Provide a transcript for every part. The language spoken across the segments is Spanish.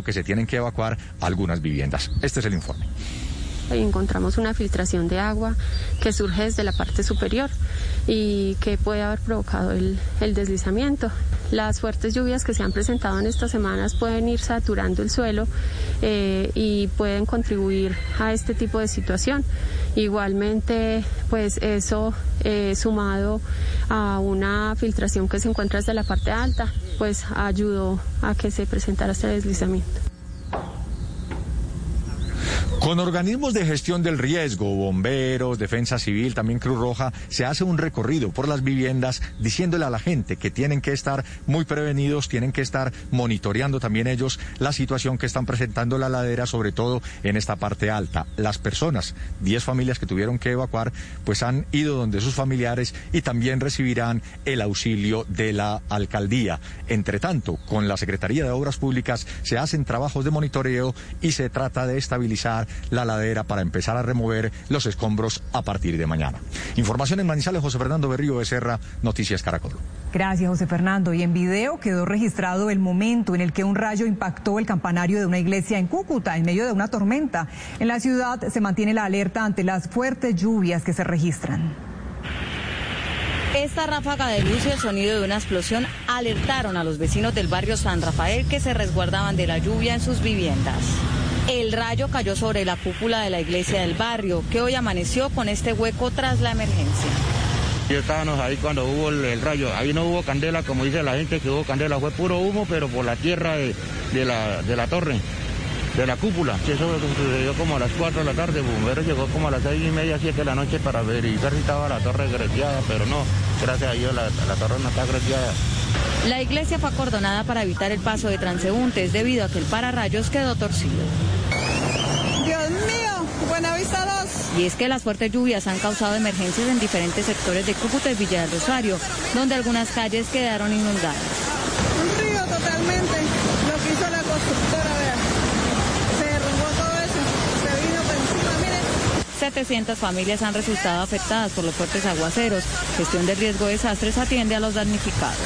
que se tienen que evacuar algunas viviendas. Este es el informe encontramos una filtración de agua que surge desde la parte superior y que puede haber provocado el, deslizamiento. Las fuertes lluvias que se han presentado en estas semanas pueden ir saturando el suelo eh, y pueden contribuir a este tipo de situación. Igualmente, pues eso eh, sumado a una filtración que se encuentra desde la parte alta, pues ayudó a que se presentara este deslizamiento. Con organismos de gestión del riesgo, bomberos, defensa civil, también Cruz Roja, se hace un recorrido por las viviendas diciéndole a la gente que tienen que estar muy prevenidos, tienen que estar monitoreando también ellos la situación que están presentando la ladera, sobre todo en esta parte alta. Las personas, 10 familias que tuvieron que evacuar, pues han ido donde sus familiares y también recibirán el auxilio de la alcaldía. Entre tanto, con la Secretaría de Obras Públicas se hacen trabajos de monitoreo y se trata de estabilizar la ladera para empezar a remover los escombros a partir de mañana. Información en Manizales, José Fernando Berrío Becerra, Noticias Caracol. Gracias, José Fernando. Y en video quedó registrado el momento en el que un rayo impactó el campanario de una iglesia en Cúcuta en medio de una tormenta. En la ciudad se mantiene la alerta ante las fuertes lluvias que se registran. Esta ráfaga de luz y el sonido de una explosión alertaron a los vecinos del barrio San Rafael que se resguardaban de la lluvia en sus viviendas. El rayo cayó sobre la cúpula de la iglesia del barrio, que hoy amaneció con este hueco tras la emergencia. Yo estábamos ahí cuando hubo el, rayo, ahí no hubo candela, como dice la gente que hubo candela, fue puro humo, pero por la tierra de, la, de la torre de la cúpula. Eso sucedió como a las 4 de la tarde. El bombero llegó como a las 6 y media, 7 de la noche para verificar si estaba la torre greteada, pero no, gracias a Dios la, la torre no está greteada. La iglesia fue acordonada para evitar el paso de transeúntes debido a que el pararrayos quedó torcido. Dios mío, Buenavista 2. Y es que las fuertes lluvias han causado emergencias en diferentes sectores de Cúcuta y Villa del Rosario, donde algunas calles quedaron inundadas. Un río totalmente, lo que hizo la constructora, vea. Se derrumbó todo eso, se vino por encima, miren. 700 familias han resultado afectadas por los fuertes aguaceros. Gestión de riesgo de desastres atiende a los damnificados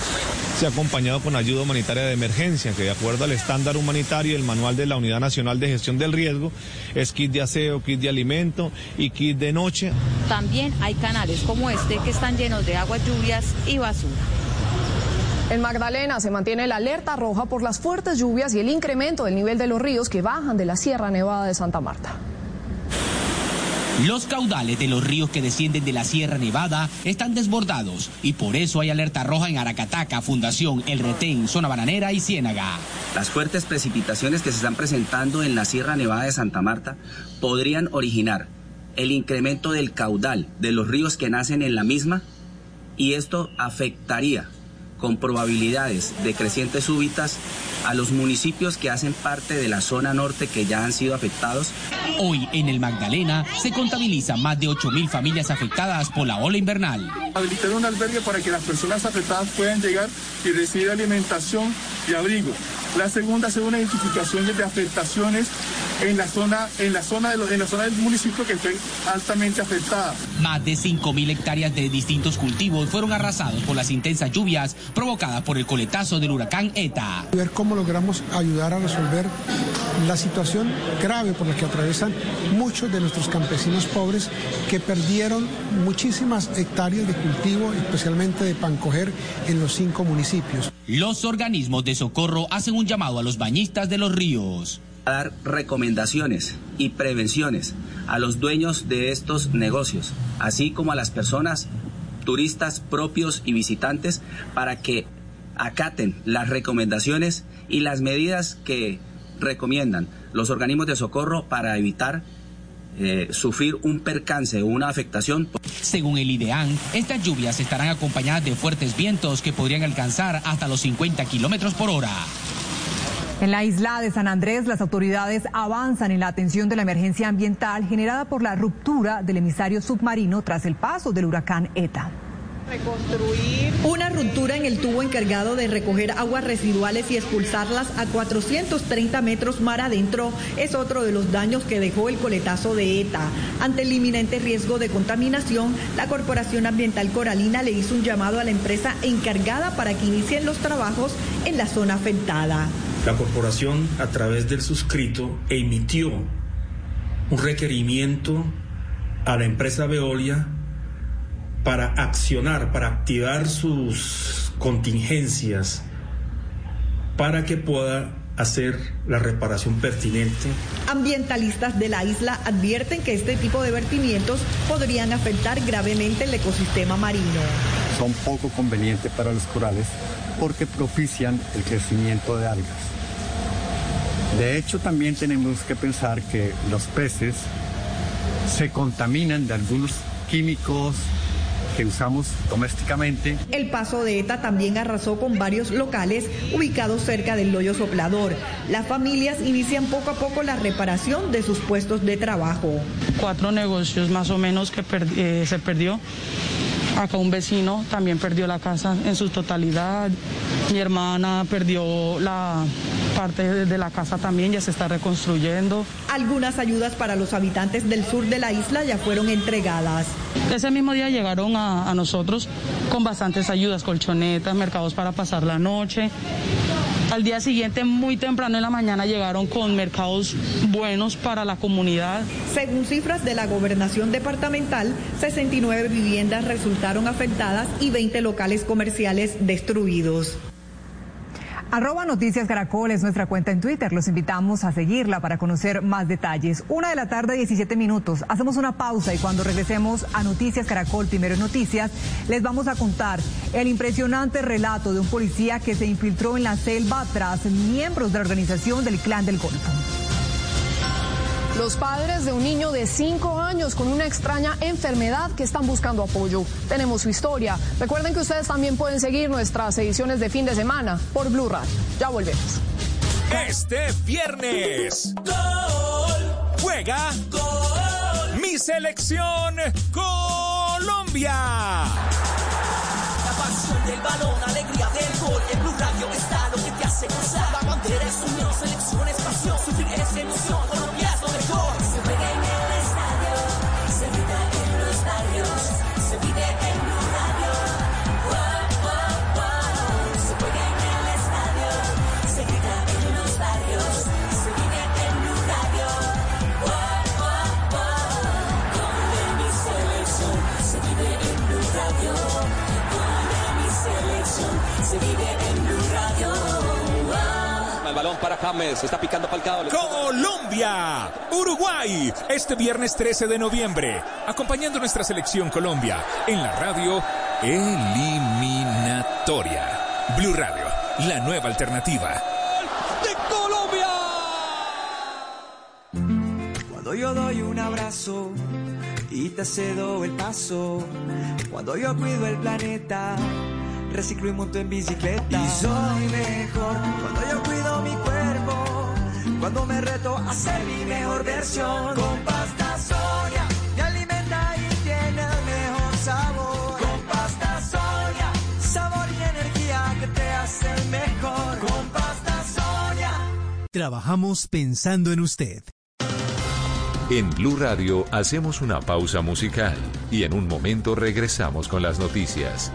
se ha acompañado con ayuda humanitaria de emergencia, que de acuerdo al estándar humanitario y el manual de la Unidad Nacional de Gestión del Riesgo, es kit de aseo, kit de alimento y kit de noche. También hay canales como este que están llenos de aguas lluvias y basura. En Magdalena se mantiene la alerta roja por las fuertes lluvias y el incremento del nivel de los ríos que bajan de la Sierra Nevada de Santa Marta. Los caudales de los ríos que descienden de la Sierra Nevada están desbordados y por eso hay alerta roja en Aracataca, Fundación, El Retén, Zona Bananera y Ciénaga. Las fuertes precipitaciones que se están presentando en la Sierra Nevada de Santa Marta podrían originar el incremento del caudal de los ríos que nacen en la misma y esto afectaría con probabilidades de crecientes súbitas a los municipios que hacen parte de la zona norte que ya han sido afectados. Hoy en el Magdalena se contabiliza más de 8.000 familias afectadas por la ola invernal. Habilitar un albergue para que las personas afectadas puedan llegar y recibir alimentación y abrigo. La segunda es una identificación de afectaciones en la zona, en la zona, de en la zona del municipio que esté altamente afectada. Más de 5.000 hectáreas de distintos cultivos fueron arrasados por las intensas lluvias provocadas por el coletazo del huracán ETA. Ver cómo logramos ayudar a resolver la situación grave por la que atraviesan muchos de nuestros campesinos pobres que perdieron muchísimas hectáreas de cultivo, especialmente de pancoger en los cinco municipios. Los organismos de socorro hacen un llamado a los bañistas de los ríos. A dar recomendaciones y prevenciones a los dueños de estos negocios, así como a las personas turistas propios y visitantes para que acaten las recomendaciones y las medidas que recomiendan los organismos de socorro para evitar eh, sufrir un percance o una afectación. Según el IDEAN, estas lluvias estarán acompañadas de fuertes vientos que podrían alcanzar hasta los 50 kilómetros por hora. En la isla de San Andrés, las autoridades avanzan en la atención de la emergencia ambiental generada por la ruptura del emisario submarino tras el paso del huracán ETA. Reconstruir. Una ruptura en el tubo encargado de recoger aguas residuales y expulsarlas a 430 metros mar adentro es otro de los daños que dejó el coletazo de ETA. Ante el inminente riesgo de contaminación, la Corporación Ambiental Coralina le hizo un llamado a la empresa encargada para que inicien los trabajos en la zona afectada. La corporación, a través del suscrito, emitió un requerimiento a la empresa Veolia para accionar, para activar sus contingencias, para que pueda hacer la reparación pertinente. Ambientalistas de la isla advierten que este tipo de vertimientos podrían afectar gravemente el ecosistema marino. Son poco convenientes para los corales porque propician el crecimiento de algas. De hecho, también tenemos que pensar que los peces se contaminan de algunos químicos que usamos domésticamente. El paso de ETA también arrasó con varios locales ubicados cerca del hoyo soplador. Las familias inician poco a poco la reparación de sus puestos de trabajo. Cuatro negocios más o menos que eh, se perdió. Acá un vecino también perdió la casa en su totalidad. Mi hermana perdió la parte de la casa también, ya se está reconstruyendo. Algunas ayudas para los habitantes del sur de la isla ya fueron entregadas. Ese mismo día llegaron a, a nosotros con bastantes ayudas, colchonetas, mercados para pasar la noche. Al día siguiente, muy temprano en la mañana, llegaron con mercados buenos para la comunidad. Según cifras de la gobernación departamental, 69 viviendas resultaron afectadas y 20 locales comerciales destruidos. Arroba Noticias Caracol es nuestra cuenta en Twitter. Los invitamos a seguirla para conocer más detalles. Una de la tarde, 17 minutos. Hacemos una pausa y cuando regresemos a Noticias Caracol, primero en Noticias, les vamos a contar el impresionante relato de un policía que se infiltró en la selva tras miembros de la organización del Clan del Golfo. Los padres de un niño de 5 años con una extraña enfermedad que están buscando apoyo. Tenemos su historia. Recuerden que ustedes también pueden seguir nuestras ediciones de fin de semana por Blue Radio. Ya volvemos. Este viernes. Gol. Juega. Gol. Mi selección Colombia. La pasión del balón, alegría del gol. En Blue Radio está lo que te hace gozar. La bandera es unión, selección es pasión. Sufrir es emoción. Colombia balón para James, está picando Falcao. Colombia, Uruguay, este viernes 13 de noviembre, acompañando nuestra selección Colombia en la radio eliminatoria. Blue Radio, la nueva alternativa. de Colombia. Cuando yo doy un abrazo y te cedo el paso, cuando yo cuido el planeta, reciclo y monto en bicicleta. Y soy mejor cuando yo cuido mi cuerpo, cuando me reto a ser mi mejor versión. Con pasta Sonia me alimenta y tiene el mejor sabor. Con pasta Sonia, sabor y energía que te hacen mejor. Con pasta Sonia. Trabajamos pensando en usted. En Blue Radio hacemos una pausa musical y en un momento regresamos con las noticias.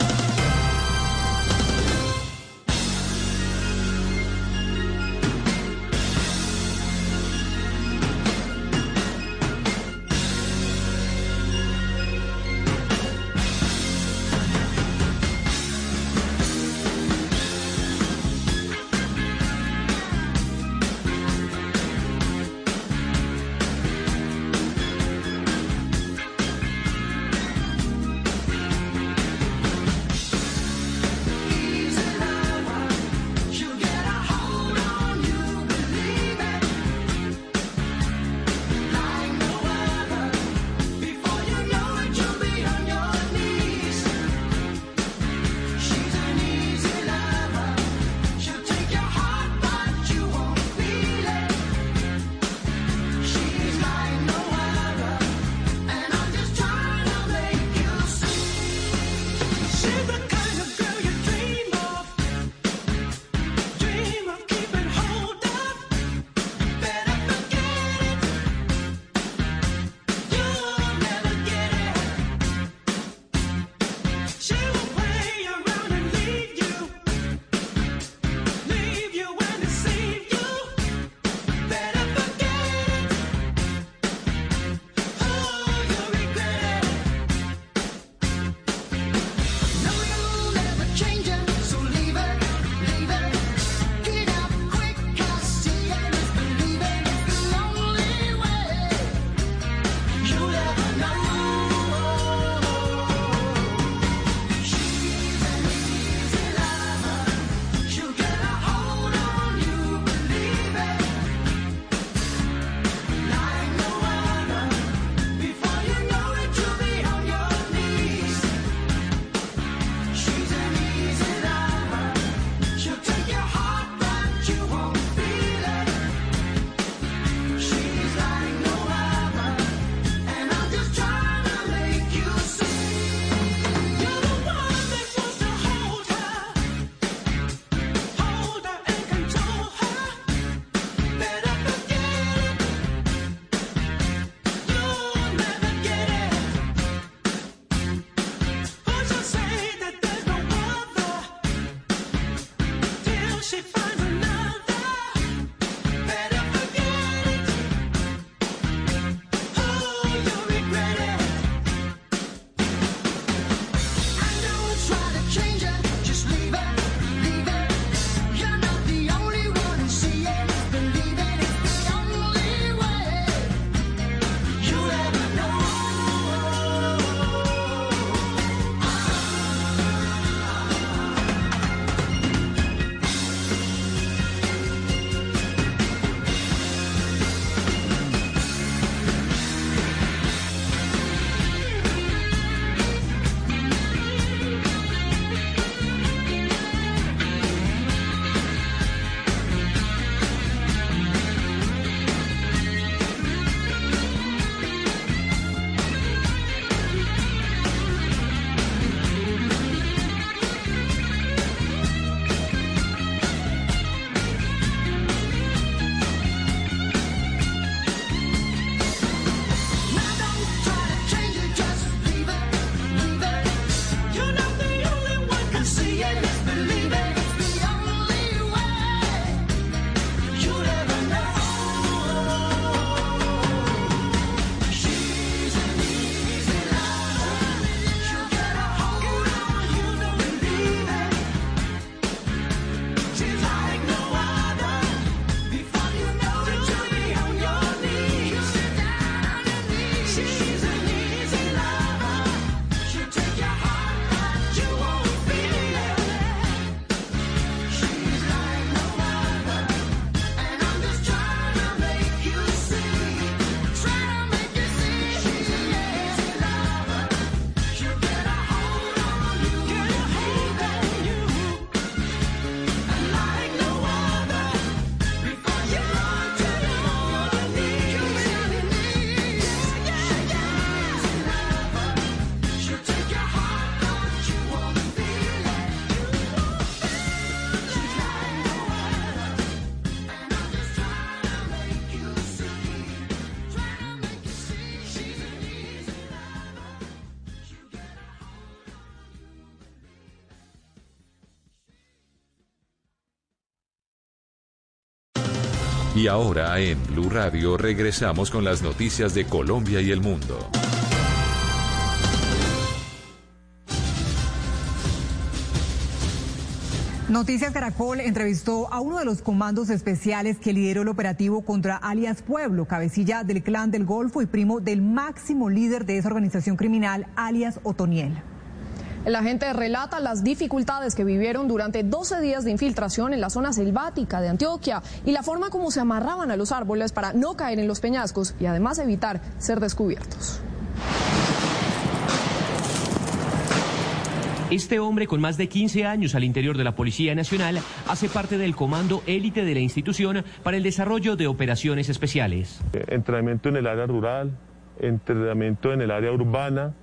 Y ahora en Blue Radio regresamos con las noticias de Colombia y el mundo. Noticias Caracol entrevistó a uno de los comandos especiales que lideró el operativo contra alias Pueblo, cabecilla del clan del Golfo y primo del máximo líder de esa organización criminal, alias Otoniel. El agente relata las dificultades que vivieron durante 12 días de infiltración en la zona selvática de Antioquia y la forma como se amarraban a los árboles para no caer en los peñascos y además evitar ser descubiertos. Este hombre con más de 15 años al interior de la Policía Nacional hace parte del comando élite de la institución para el desarrollo de operaciones especiales. Entrenamiento en el área rural, entrenamiento en el área urbana,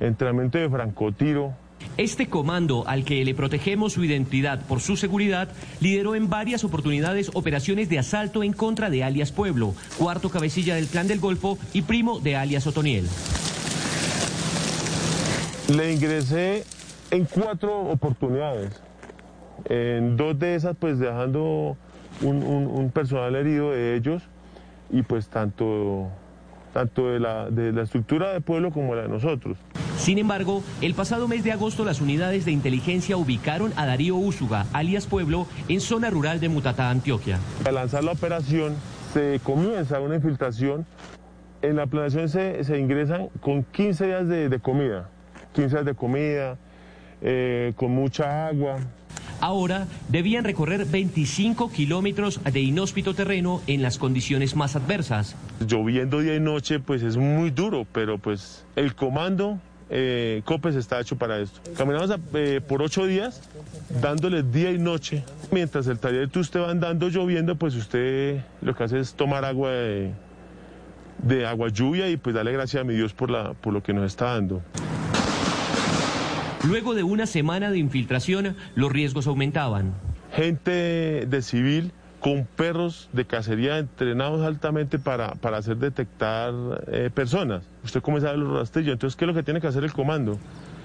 entrenamiento de francotiro. Este comando, al que le protegemos su identidad por su seguridad, lideró en varias oportunidades operaciones de asalto en contra de alias Pueblo, cuarto cabecilla del clan del Golfo y primo de alias Otoniel. Le ingresé en cuatro oportunidades. En dos de esas, pues dejando un, un- un personal herido de ellos y pues tanto, tanto de, la, de la estructura del pueblo como la de nosotros. Sin embargo, el pasado mes de agosto las unidades de inteligencia ubicaron a Darío Úsuga, alias Pueblo, en zona rural de Mutatá, Antioquia. Al lanzar la operación se comienza una infiltración. En la planeación se, se ingresan con 15 días de, de comida, 15 días de comida, eh, con mucha agua. Ahora debían recorrer 25 kilómetros de inhóspito terreno en las condiciones más adversas. Lloviendo día y noche, pues es muy duro, pero pues el comando eh, COPES está hecho para esto. Caminamos a- eh, por ocho días, dándoles día y noche. Mientras el taller tú usted va andando lloviendo, pues usted lo que hace es tomar agua de, de agua lluvia y pues darle gracias a mi Dios por, la, por lo que nos está dando. Luego de una semana de infiltración, los riesgos aumentaban. Gente de civil con perros de cacería entrenados altamente para, para hacer detectar eh, personas. Usted comienza a ver los rastrillos. Entonces, ¿qué es lo que tiene que hacer el comando?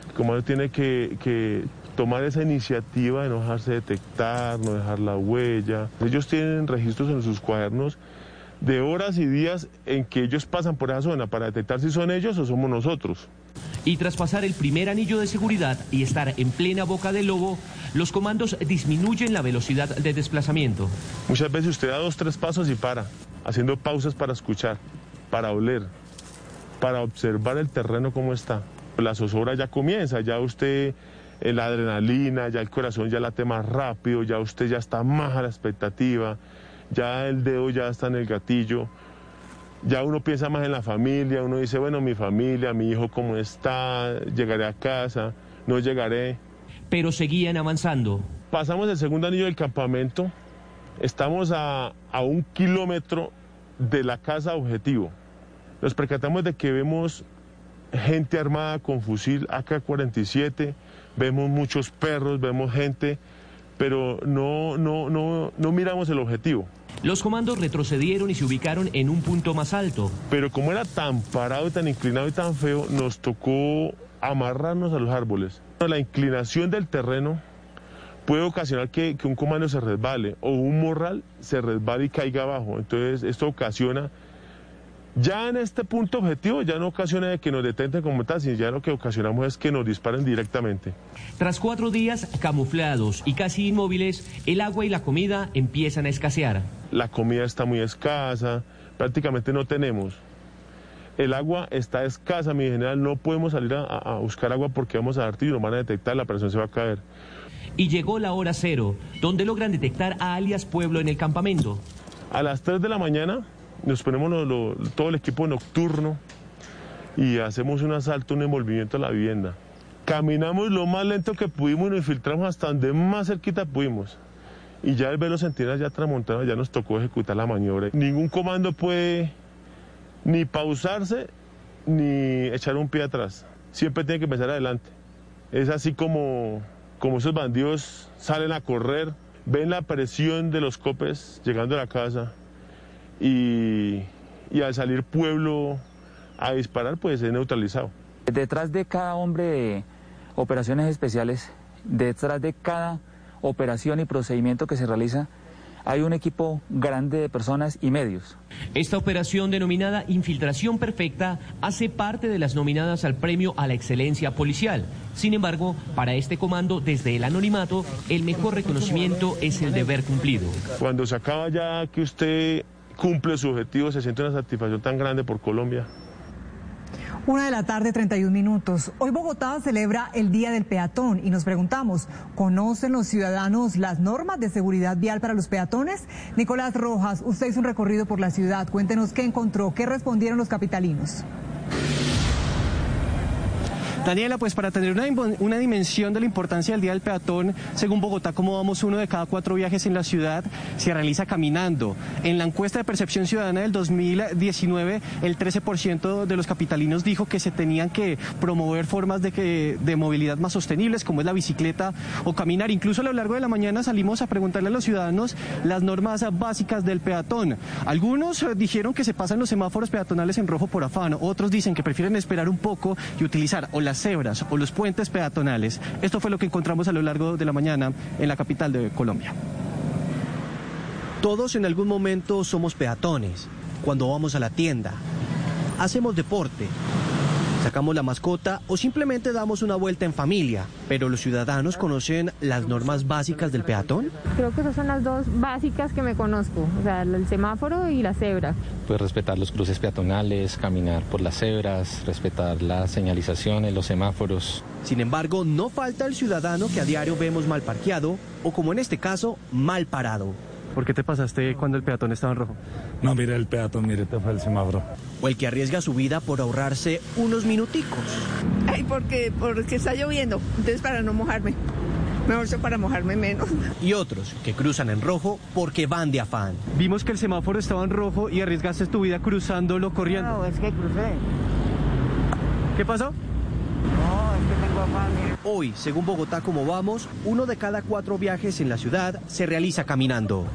El comando tiene que, que tomar esa iniciativa de no dejarse detectar, no dejar la huella. Ellos tienen registros en sus cuadernos de horas y días en que ellos pasan por esa zona para detectar si son ellos o somos nosotros. Y tras pasar el primer anillo de seguridad y estar en plena boca del lobo, los comandos disminuyen la velocidad de desplazamiento. Muchas veces usted da dos, tres pasos y para, haciendo pausas para escuchar, para oler, para observar el terreno cómo está. La zozobra ya comienza, ya usted, eh, la adrenalina, ya el corazón ya late más rápido, ya usted ya está más a la expectativa, ya el dedo ya está en el gatillo, ya uno piensa más en la familia, uno dice, bueno, mi familia, mi hijo cómo está, llegaré a casa, no llegaré. Pero seguían avanzando. Pasamos el segundo anillo del campamento, estamos a, a un kilómetro de la casa objetivo. Nos percatamos de que vemos gente armada con fusil AK-47, vemos muchos perros, vemos gente, pero no, no, no, no miramos el objetivo. Los comandos retrocedieron y se ubicaron en un punto más alto. Pero como era tan parado tan inclinado y tan feo, nos tocó amarrarnos a los árboles. La inclinación del terreno puede ocasionar que, que un comando se resbale o un morral se resbale y caiga abajo. Entonces esto ocasiona, ya en este punto objetivo, ya no ocasiona de que nos detenten como tal, sino ya lo que ocasionamos es que nos disparen directamente. Tras cuatro días camuflados y casi inmóviles, el agua y la comida empiezan a escasear. La comida está muy escasa, prácticamente no tenemos. El agua está escasa, mi general, no podemos salir a, a buscar agua porque vamos a dar tiro, nos van a detectar, la presión se va a caer. Y llegó la hora cero, donde logran detectar a alias Pueblo en el campamento. A las 3 de la mañana nos ponemos todo el equipo nocturno y hacemos un asalto, un envolvimiento a la vivienda. Caminamos lo más lento que pudimos y nos infiltramos hasta donde más cerquita pudimos. Y ya el velo centinelas ya tramontano ya nos tocó ejecutar la maniobra. Ningún comando puede ni pausarse ni echar un pie atrás. Siempre tiene que pensar adelante. Es así como, como esos bandidos salen a correr, ven la presión de los copes llegando a la casa y, y al salir pueblo a disparar, pues es neutralizado. Detrás de cada hombre de operaciones especiales, detrás de cada operación y procedimiento que se realiza, hay un equipo grande de personas y medios. Esta operación denominada Infiltración Perfecta hace parte de las nominadas al Premio a la Excelencia Policial. Sin embargo, para este comando, desde el anonimato, el mejor reconocimiento es el deber cumplido. Cuando se acaba ya que usted cumple su objetivo, se siente una satisfacción tan grande por Colombia. Una de la tarde, 31 minutos. Hoy Bogotá celebra el Día del Peatón y nos preguntamos, ¿conocen los ciudadanos las normas de seguridad vial para los peatones? Nicolás Rojas, usted hizo un recorrido por la ciudad. Cuéntenos qué encontró, qué respondieron los capitalinos. Daniela, pues para tener una, dimensión de la importancia del Día del Peatón, según Bogotá, como vamos, uno de cada cuatro viajes en la ciudad se realiza caminando. En la encuesta de percepción ciudadana del 2019, el 13% de los capitalinos dijo que se tenían que promover formas de, de movilidad más sostenibles, como es la bicicleta o caminar. Incluso a lo largo de la mañana salimos a preguntarle a los ciudadanos las normas básicas del peatón. Algunos dijeron que se pasan los semáforos peatonales en rojo por afán, otros dicen que prefieren esperar un poco y utilizar o las cebras o los puentes peatonales. Esto fue lo que encontramos a lo largo de la mañana en la capital de Colombia. Todos en algún momento somos peatones, cuando vamos a la tienda, hacemos deporte, sacamos la mascota o simplemente damos una vuelta en familia. Pero los ciudadanos conocen las normas básicas del peatón. Creo que esas son las dos básicas que me conozco, o sea, el semáforo y la cebra. Pues respetar los cruces peatonales, caminar por las cebras, respetar las señalizaciones, los semáforos. Sin embargo, no falta el ciudadano que a diario vemos mal parqueado o como en este caso, mal parado. ¿Por qué te pasaste cuando el peatón estaba en rojo? No, mire el peatón, mire, te fue el semáforo. O el que arriesga su vida por ahorrarse unos minuticos. Ay, porque, porque está lloviendo, entonces para no mojarme. Mejor sea para mojarme menos. Y otros que cruzan en rojo porque van de afán. Vimos que el semáforo estaba en rojo y arriesgaste tu vida cruzándolo corriendo. No, es que crucé. ¿Qué pasó? No, es que tengo afán. Mire. Hoy, según Bogotá como vamos, uno de cada cuatro viajes en la ciudad se realiza caminando.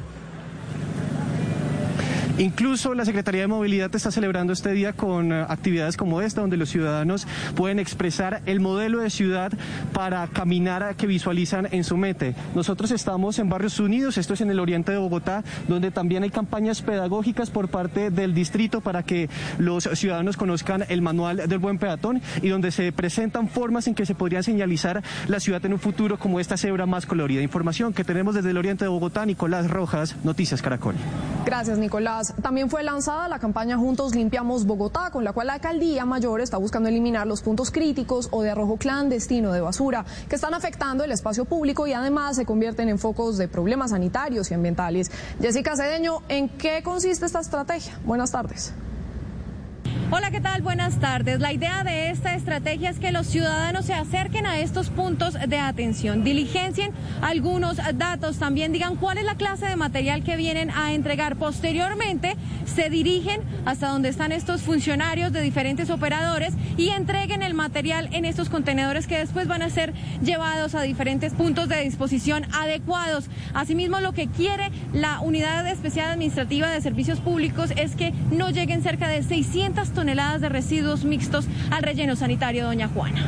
Incluso la Secretaría de Movilidad está celebrando este día con uh, actividades como esta, donde los ciudadanos pueden expresar el modelo de ciudad para caminar que visualizan en su mente. Nosotros estamos en Barrios Unidos, esto es en el oriente de Bogotá, donde también hay campañas pedagógicas por parte del distrito para que los ciudadanos conozcan el manual del buen peatón y donde se presentan formas en que se podría señalizar la ciudad en un futuro como esta cebra más colorida. Información que tenemos desde el oriente de Bogotá, Nicolás Rojas, Noticias Caracol. Gracias, Nicolás. También fue lanzada la campaña Juntos Limpiamos Bogotá, con la cual la alcaldía mayor está buscando eliminar los puntos críticos o de arrojo clandestino de basura que están afectando el espacio público y además se convierten en focos de problemas sanitarios y ambientales. Jessica Cedeño, ¿en qué consiste esta estrategia? Buenas tardes. Hola, ¿qué tal? Buenas tardes. La idea de esta estrategia es que los ciudadanos se acerquen a estos puntos de atención, diligencien algunos datos, también digan cuál es la clase de material que vienen a entregar. Posteriormente, se dirigen hasta donde están estos funcionarios de diferentes operadores y entreguen el material en estos contenedores que después van a ser llevados a diferentes puntos de disposición adecuados. Asimismo, lo que quiere la Unidad Especial Administrativa de Servicios Públicos es que no lleguen cerca de 600 toneladas de residuos mixtos al relleno sanitario Doña Juana.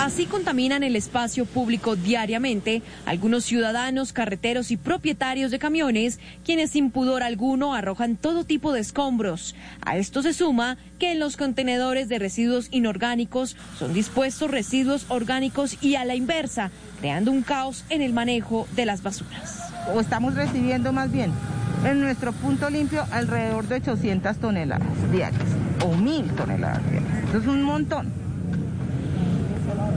Así contaminan el espacio público diariamente algunos ciudadanos, carreteros y propietarios de camiones, quienes sin pudor alguno arrojan todo tipo de escombros. A esto se suma que en los contenedores de residuos inorgánicos son dispuestos residuos orgánicos y a la inversa, creando un caos en el manejo de las basuras. O estamos recibiendo más bien en nuestro punto limpio alrededor de 800 toneladas diarias o 1000 toneladas diarias. Eso es un montón.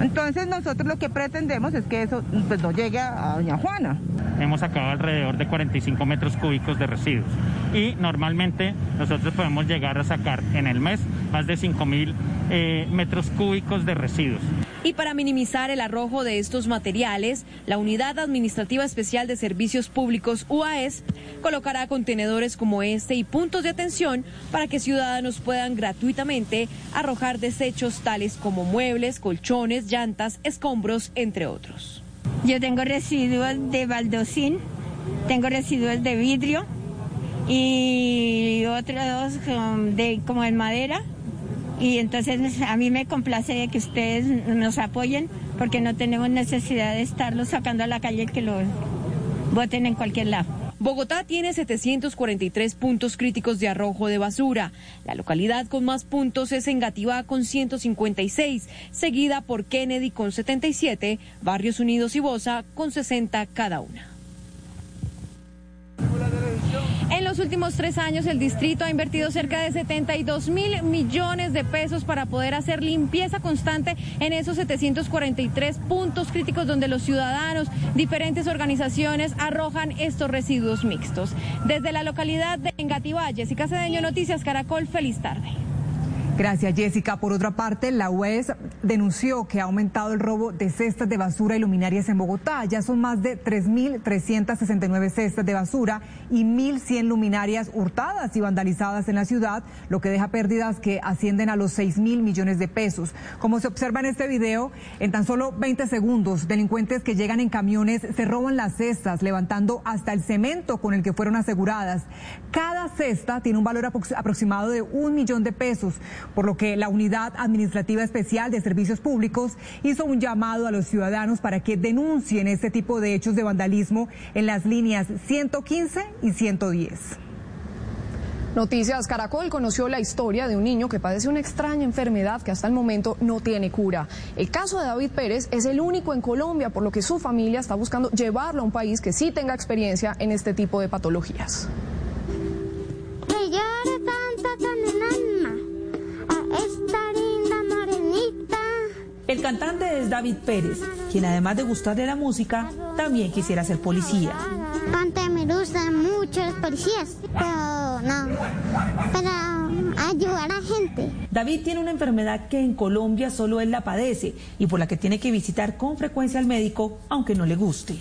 Entonces nosotros lo que pretendemos es que eso pues, no llegue a Doña Juana. Hemos sacado alrededor de 45 metros cúbicos de residuos y normalmente nosotros podemos llegar a sacar en el mes más de 5 mil eh, metros cúbicos de residuos. Y para minimizar el arrojo de estos materiales, la Unidad Administrativa Especial de Servicios Públicos UAS colocará contenedores como este y puntos de atención para que ciudadanos puedan gratuitamente arrojar desechos tales como muebles, colchones, llantas, escombros, entre otros. Yo tengo residuos de baldosín, tengo residuos de vidrio y otros um, de como en madera y entonces a mí me complace que ustedes nos apoyen porque no tenemos necesidad de estarlos sacando a la calle que lo boten en cualquier lado. Bogotá tiene 743 puntos críticos de arrojo de basura. La localidad con más puntos es Engativá con 156, seguida por Kennedy con 77, Barrios Unidos y Bosa con 60 cada una. En los últimos tres años, el distrito ha invertido cerca de 72 mil millones de pesos para poder hacer limpieza constante en esos 743 puntos críticos donde los ciudadanos, diferentes organizaciones arrojan estos residuos mixtos. Desde la localidad de Engativá, Jessica Cedeño, Noticias Caracol, feliz tarde. Gracias, Jessica. Por otra parte, la UES denunció que ha aumentado el robo de cestas de basura y luminarias en Bogotá. Ya son más de 3.369 cestas de basura y 1.100 luminarias hurtadas y vandalizadas en la ciudad, lo que deja pérdidas que ascienden a los 6 mil millones de pesos. Como se observa en este video, en tan solo 20 segundos, delincuentes que llegan en camiones se roban las cestas, levantando hasta el cemento con el que fueron aseguradas. Cada cesta tiene un valor aproximado de un millón de pesos por lo que la Unidad Administrativa Especial de Servicios Públicos hizo un llamado a los ciudadanos para que denuncien este tipo de hechos de vandalismo en las líneas 115 y 110. Noticias Caracol conoció la historia de un niño que padece una extraña enfermedad que hasta el momento no tiene cura. El caso de David Pérez es el único en Colombia, por lo que su familia está buscando llevarlo a un país que sí tenga experiencia en este tipo de patologías. El cantante es David Pérez, quien además de gustarle la música, también quisiera ser policía. Ponte me gustan mucho los policías, pero no, para ayudar a la gente. David tiene una enfermedad que en Colombia solo él la padece y por la que tiene que visitar con frecuencia al médico, aunque no le guste.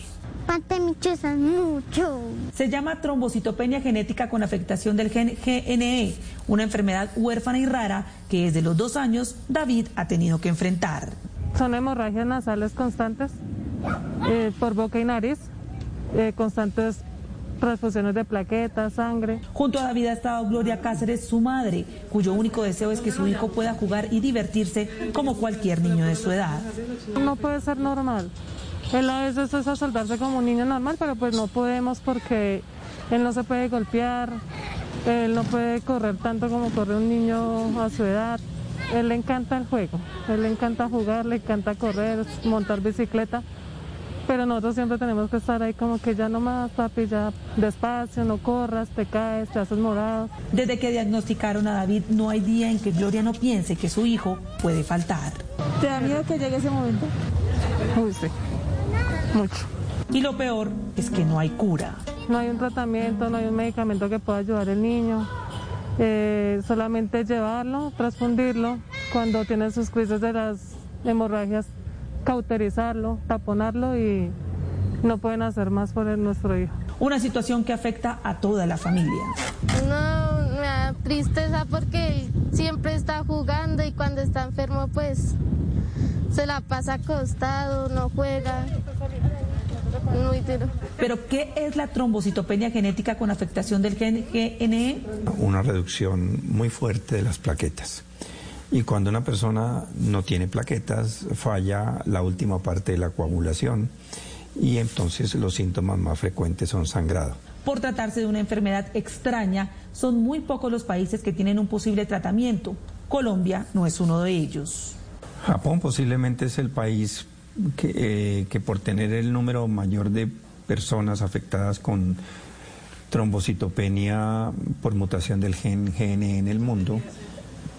Mucho. Se llama trombocitopenia genética con afectación del gen GNE, una enfermedad huérfana y rara que desde los dos años David ha tenido que enfrentar. Son hemorragias nasales constantes eh, por boca y nariz, eh, constantes transfusiones de plaquetas, sangre. Junto a David ha estado Gloria Cáceres, su madre, cuyo único deseo es que su hijo pueda jugar y divertirse como cualquier niño de su edad. No puede ser normal. Él a veces es a soldarse como un niño normal, pero pues no podemos porque él no se puede golpear, él no puede correr tanto como corre un niño a su edad. Él le encanta el juego, él le encanta jugar, le encanta correr, montar bicicleta, pero nosotros siempre tenemos que estar ahí como que ya no más, papi, ya despacio, no corras, te caes, te haces morado. Desde que diagnosticaron a David, no hay día en que Gloria no piense que su hijo puede faltar. ¿Te da miedo que llegue ese momento? Uy, sí, mucho. Y lo peor es que no hay cura. No hay un tratamiento, no hay un medicamento que pueda ayudar al niño. Eh, solamente llevarlo, transfundirlo, cuando tiene sus crisis de las hemorragias, cauterizarlo, taponarlo y no pueden hacer más por nuestro hijo. Una situación que afecta a toda la familia. No, me da tristeza porque siempre está jugando y cuando está enfermo pues se la pasa acostado, no juega. Muy duro. ¿Pero qué es la trombocitopenia genética con afectación del gen GNE? Una reducción muy fuerte de las plaquetas. Y cuando una persona no tiene plaquetas, falla la última parte de la coagulación y entonces los síntomas más frecuentes son sangrado. Por tratarse de una enfermedad extraña, son muy pocos los países que tienen un posible tratamiento. Colombia no es uno de ellos. Japón posiblemente es el país que, eh, que por tener el número mayor de personas afectadas con trombocitopenia por mutación del gen GNE en el mundo,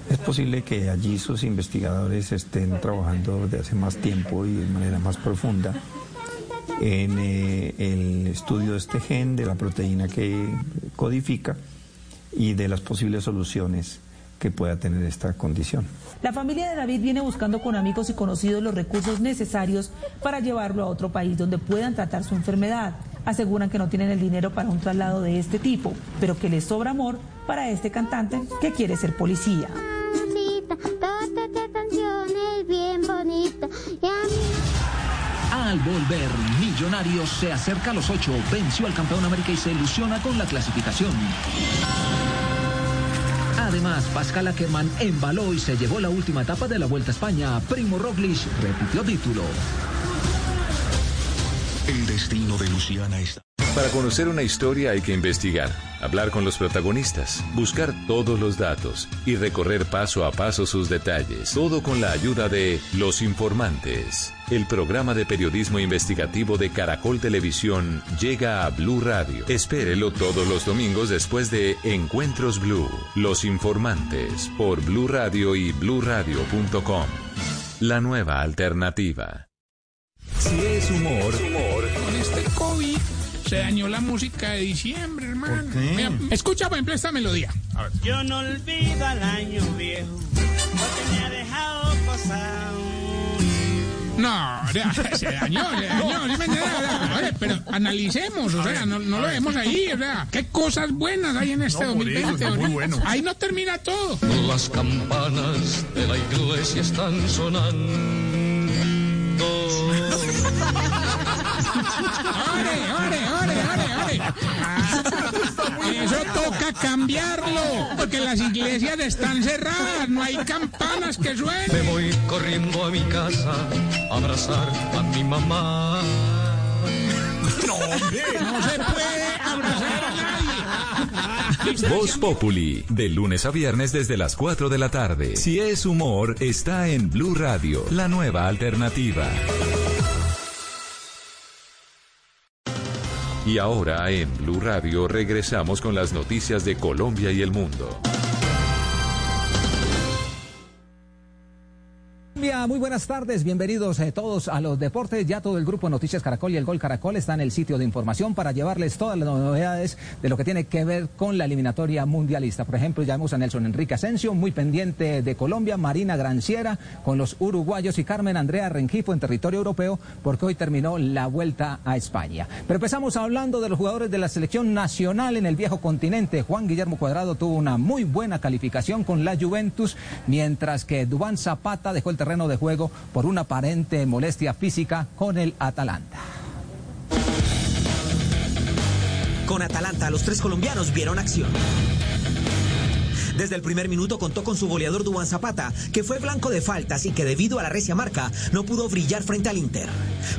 es posible que allí sus investigadores estén trabajando desde hace más tiempo y de manera más profunda en eh, el estudio de este gen, de la proteína que codifica y de las posibles soluciones que pueda tener esta condición. La familia de David viene buscando con amigos y conocidos los recursos necesarios para llevarlo a otro país donde puedan tratar su enfermedad. Aseguran que no tienen el dinero para un traslado de este tipo, pero que les sobra amor para este cantante que quiere ser policía. Al volver, Millonarios se acerca a los ocho, venció al campeón América y se ilusiona con la clasificación. Además, Pascal Ackermann embaló y se llevó la última etapa de la Vuelta a España. Primo Roglic repitió título. El destino de Luciana está... Para conocer una historia hay que investigar, hablar con los protagonistas, buscar todos los datos y recorrer paso a paso sus detalles. Todo con la ayuda de Los Informantes. El programa de periodismo investigativo de Caracol Televisión llega a Blue Radio. Espérelo todos los domingos después de Encuentros Blue. Los Informantes por Blue Radio y bluradio.com. La nueva alternativa. Si es humor, humor. Con este COVID se dañó la música de diciembre, hermano. Mira, escucha, por ejemplo, esta melodía. A ver. Yo no olvido al año viejo, porque me ha dejado cosas. No, se dañó, se dañó. ¿sí me entiendes? O sea, oye, pero analicemos, o sea, no, no lo vemos ahí, o sea, qué cosas buenas hay en este No, por eso, 2020. está muy bueno. Ahí no termina todo. Las campanas de la iglesia están sonando. ¡Ore, ore, ore, ore, ore! Eso toca cambiarlo, porque las iglesias están cerradas, no hay campanas que Me suenen. voy corriendo a mi casa a abrazar a mi mamá. No, hombre, no se puede abrazar a nadie. Voz Populi, de lunes a viernes desde las 4 de la tarde. Si es humor, está en Blue Radio, la nueva alternativa. Y ahora en Blue Radio regresamos con las noticias de Colombia y el mundo. Muy buenas tardes, bienvenidos eh, todos a los deportes. Ya todo el grupo Noticias Caracol y el Gol Caracol está en el sitio de información para llevarles todas las novedades de lo que tiene que ver con la eliminatoria mundialista. Por ejemplo, ya vemos a Nelson Enrique Asensio, muy pendiente de Colombia, Marina Granciera con los uruguayos y Carmen Andrea Rengifo en territorio europeo, porque hoy terminó la vuelta a España. Pero empezamos hablando de los jugadores de la selección nacional en el viejo continente. Juan Guillermo Cuadrado tuvo una muy buena calificación con la Juventus, mientras que Dubán Zapata dejó el terreno de juego por una aparente molestia física con el Atalanta. Con Atalanta, los tres colombianos vieron acción. Desde el primer minuto contó con su goleador Dubán Zapata, que fue blanco de faltas y que debido a la recia marca no pudo brillar frente al Inter.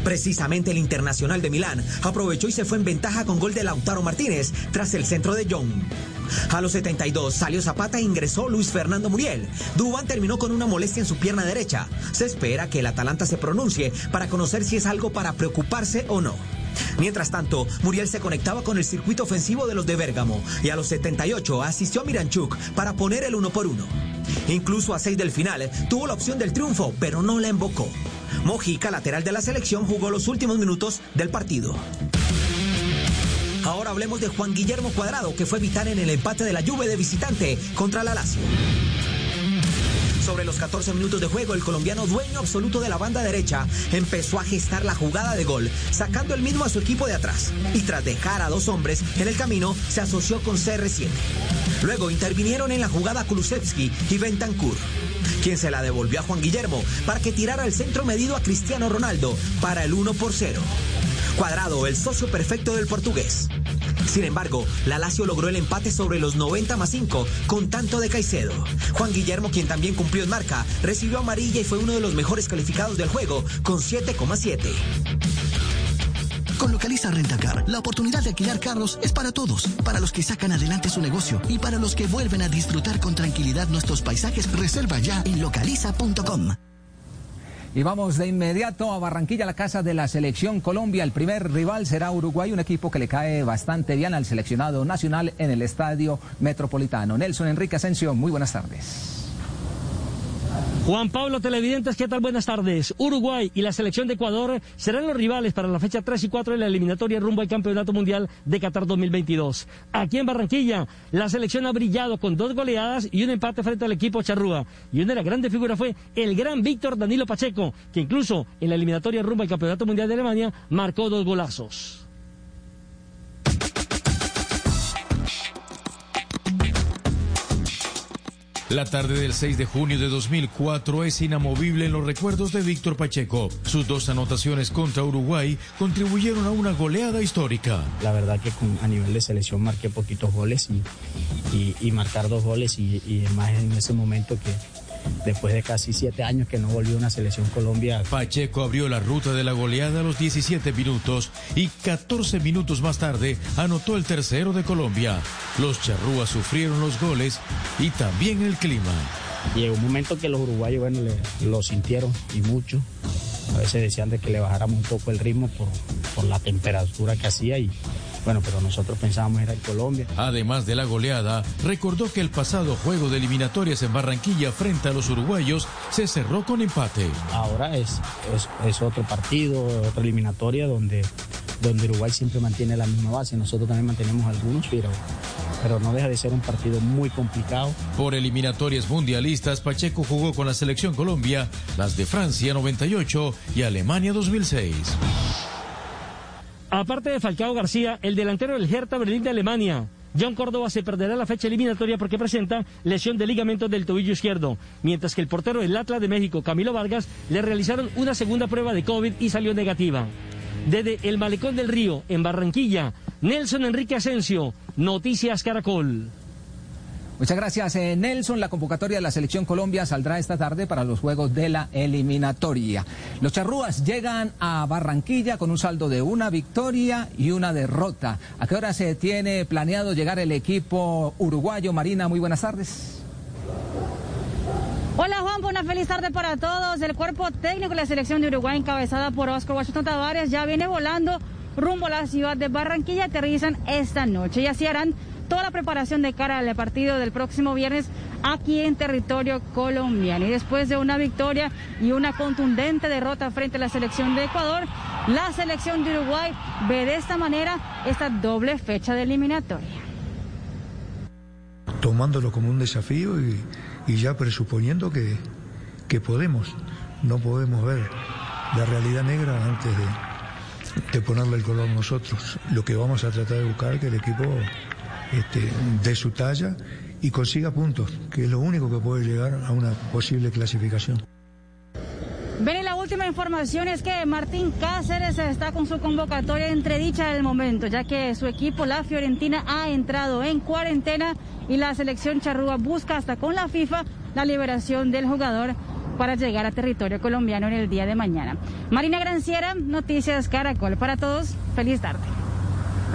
Precisamente el Internacional de Milán aprovechó y se fue en ventaja con gol de Lautaro Martínez tras el centro de Young. A los 72 salió Zapata e ingresó Luis Fernando Muriel. Dubán terminó con una molestia en su pierna derecha. Se espera que el Atalanta se pronuncie para conocer si es algo para preocuparse o no. Mientras tanto, Muriel se conectaba con el circuito ofensivo de los de Bérgamo y a los 78 asistió a Miranchuk para poner el uno por uno. Incluso a seis del final tuvo la opción del triunfo, pero no la invocó. Mojica, lateral de la selección, jugó los últimos minutos del partido. Ahora hablemos de Juan Guillermo Cuadrado, que fue vital en el empate de la Juve de visitante contra la Lazio. Sobre los 14 minutos de juego, el colombiano dueño absoluto de la banda derecha empezó a gestar la jugada de gol, sacando el mismo a su equipo de atrás. Y tras dejar a dos hombres en el camino, se asoció con CR7. Luego intervinieron en la jugada Kulusevski y Bentancur, quien se la devolvió a Juan Guillermo para que tirara el centro medido a Cristiano Ronaldo para el 1 por 0. Cuadrado, el socio perfecto del portugués. Sin embargo, la Lazio logró el empate sobre los 90 más 5 con tanto de Caicedo. Juan Guillermo, quien también cumplió en marca, recibió amarilla y fue uno de los mejores calificados del juego con 7,7. Con Localiza Rentacar, la oportunidad de alquilar carros es para todos, para los que sacan adelante su negocio y para los que vuelven a disfrutar con tranquilidad nuestros paisajes. Reserva ya en localiza.com. Y vamos de inmediato a Barranquilla, la casa de la selección Colombia. El primer rival será Uruguay, un equipo que le cae bastante bien al seleccionado nacional en el estadio metropolitano. Nelson Enrique Asensio, muy buenas tardes. Juan Pablo Televidentes, ¿qué tal? Buenas tardes. Uruguay y la selección de Ecuador serán los rivales para la fecha 3 y 4 de la eliminatoria rumbo al Campeonato Mundial de Qatar 2022. Aquí en Barranquilla, la selección ha brillado con dos goleadas y un empate frente al equipo Charrúa. Y una de las grandes figuras fue el gran Víctor Danilo Pacheco, que incluso en la eliminatoria rumbo al Campeonato Mundial de Alemania marcó dos golazos. La tarde del 6 de junio de 2004 es inamovible en los recuerdos de Víctor Pacheco. Sus dos anotaciones contra Uruguay contribuyeron a una goleada histórica. La verdad que a nivel de selección marqué poquitos goles y, marcar dos goles y más en ese momento que, después de casi siete años que no volvió una selección Colombia. Pacheco abrió la ruta de la goleada a los 17 minutos y 14 minutos más tarde anotó el tercero de Colombia. Los charrúas sufrieron los goles y también el clima. Llegó un momento que los uruguayos, bueno, lo sintieron y mucho. A veces decían de que le bajáramos un poco el ritmo por, por la temperatura que hacía y bueno, pero nosotros pensábamos era en Colombia. Además de la goleada, recordó que el pasado juego de eliminatorias en Barranquilla frente a los uruguayos se cerró con empate. Ahora es, es, otro partido, otra eliminatoria donde, donde Uruguay siempre mantiene la misma base. Nosotros también mantenemos algunos, pero pero no deja de ser un partido muy complicado. Por eliminatorias mundialistas, Pacheco jugó con la selección Colombia, las de Francia 98 y Alemania 2006. Aparte de Falcao García, el delantero del Hertha Berlín de Alemania, John Córdoba se perderá la fecha eliminatoria porque presenta lesión de ligamento del tobillo izquierdo, mientras que el portero del Atlas de México, Camilo Vargas, le realizaron una segunda prueba de COVID y salió negativa. Desde el Malecón del Río, en Barranquilla, Nelson Enrique Asensio, Noticias Caracol. Muchas gracias, eh, Nelson. La convocatoria de la Selección Colombia saldrá esta tarde para los Juegos de la Eliminatoria. Los charrúas llegan a Barranquilla con un saldo de una victoria y una derrota. ¿A qué hora se tiene planeado llegar el equipo uruguayo? Marina, muy buenas tardes. Hola Juan, una feliz tarde para todos. El cuerpo técnico de la selección de Uruguay encabezada por Oscar Washington Tavares ya viene volando rumbo a la ciudad de Barranquilla. Aterrizan esta noche y así harán toda la preparación de cara al partido del próximo viernes aquí en territorio colombiano. Y después de una victoria y una contundente derrota frente a la selección de Ecuador, la selección de Uruguay ve de esta manera esta doble fecha de eliminatoria. Tomándolo como un desafío y, ya presuponiendo que, que podemos, no podemos ver la realidad negra antes de, ponerle el color nosotros. Lo que vamos a tratar de buscar que el equipo este, de su talla y consiga puntos, que es lo único que puede llegar a una posible clasificación. Ven, la última información es que Martín Cáceres está con su convocatoria entredicha del momento, ya que su equipo, la Fiorentina, ha entrado en cuarentena y la selección charrúa busca hasta con la FIFA la liberación del jugador para llegar a territorio colombiano en el día de mañana. Marina Granciera, Noticias Caracol. Para todos, feliz tarde.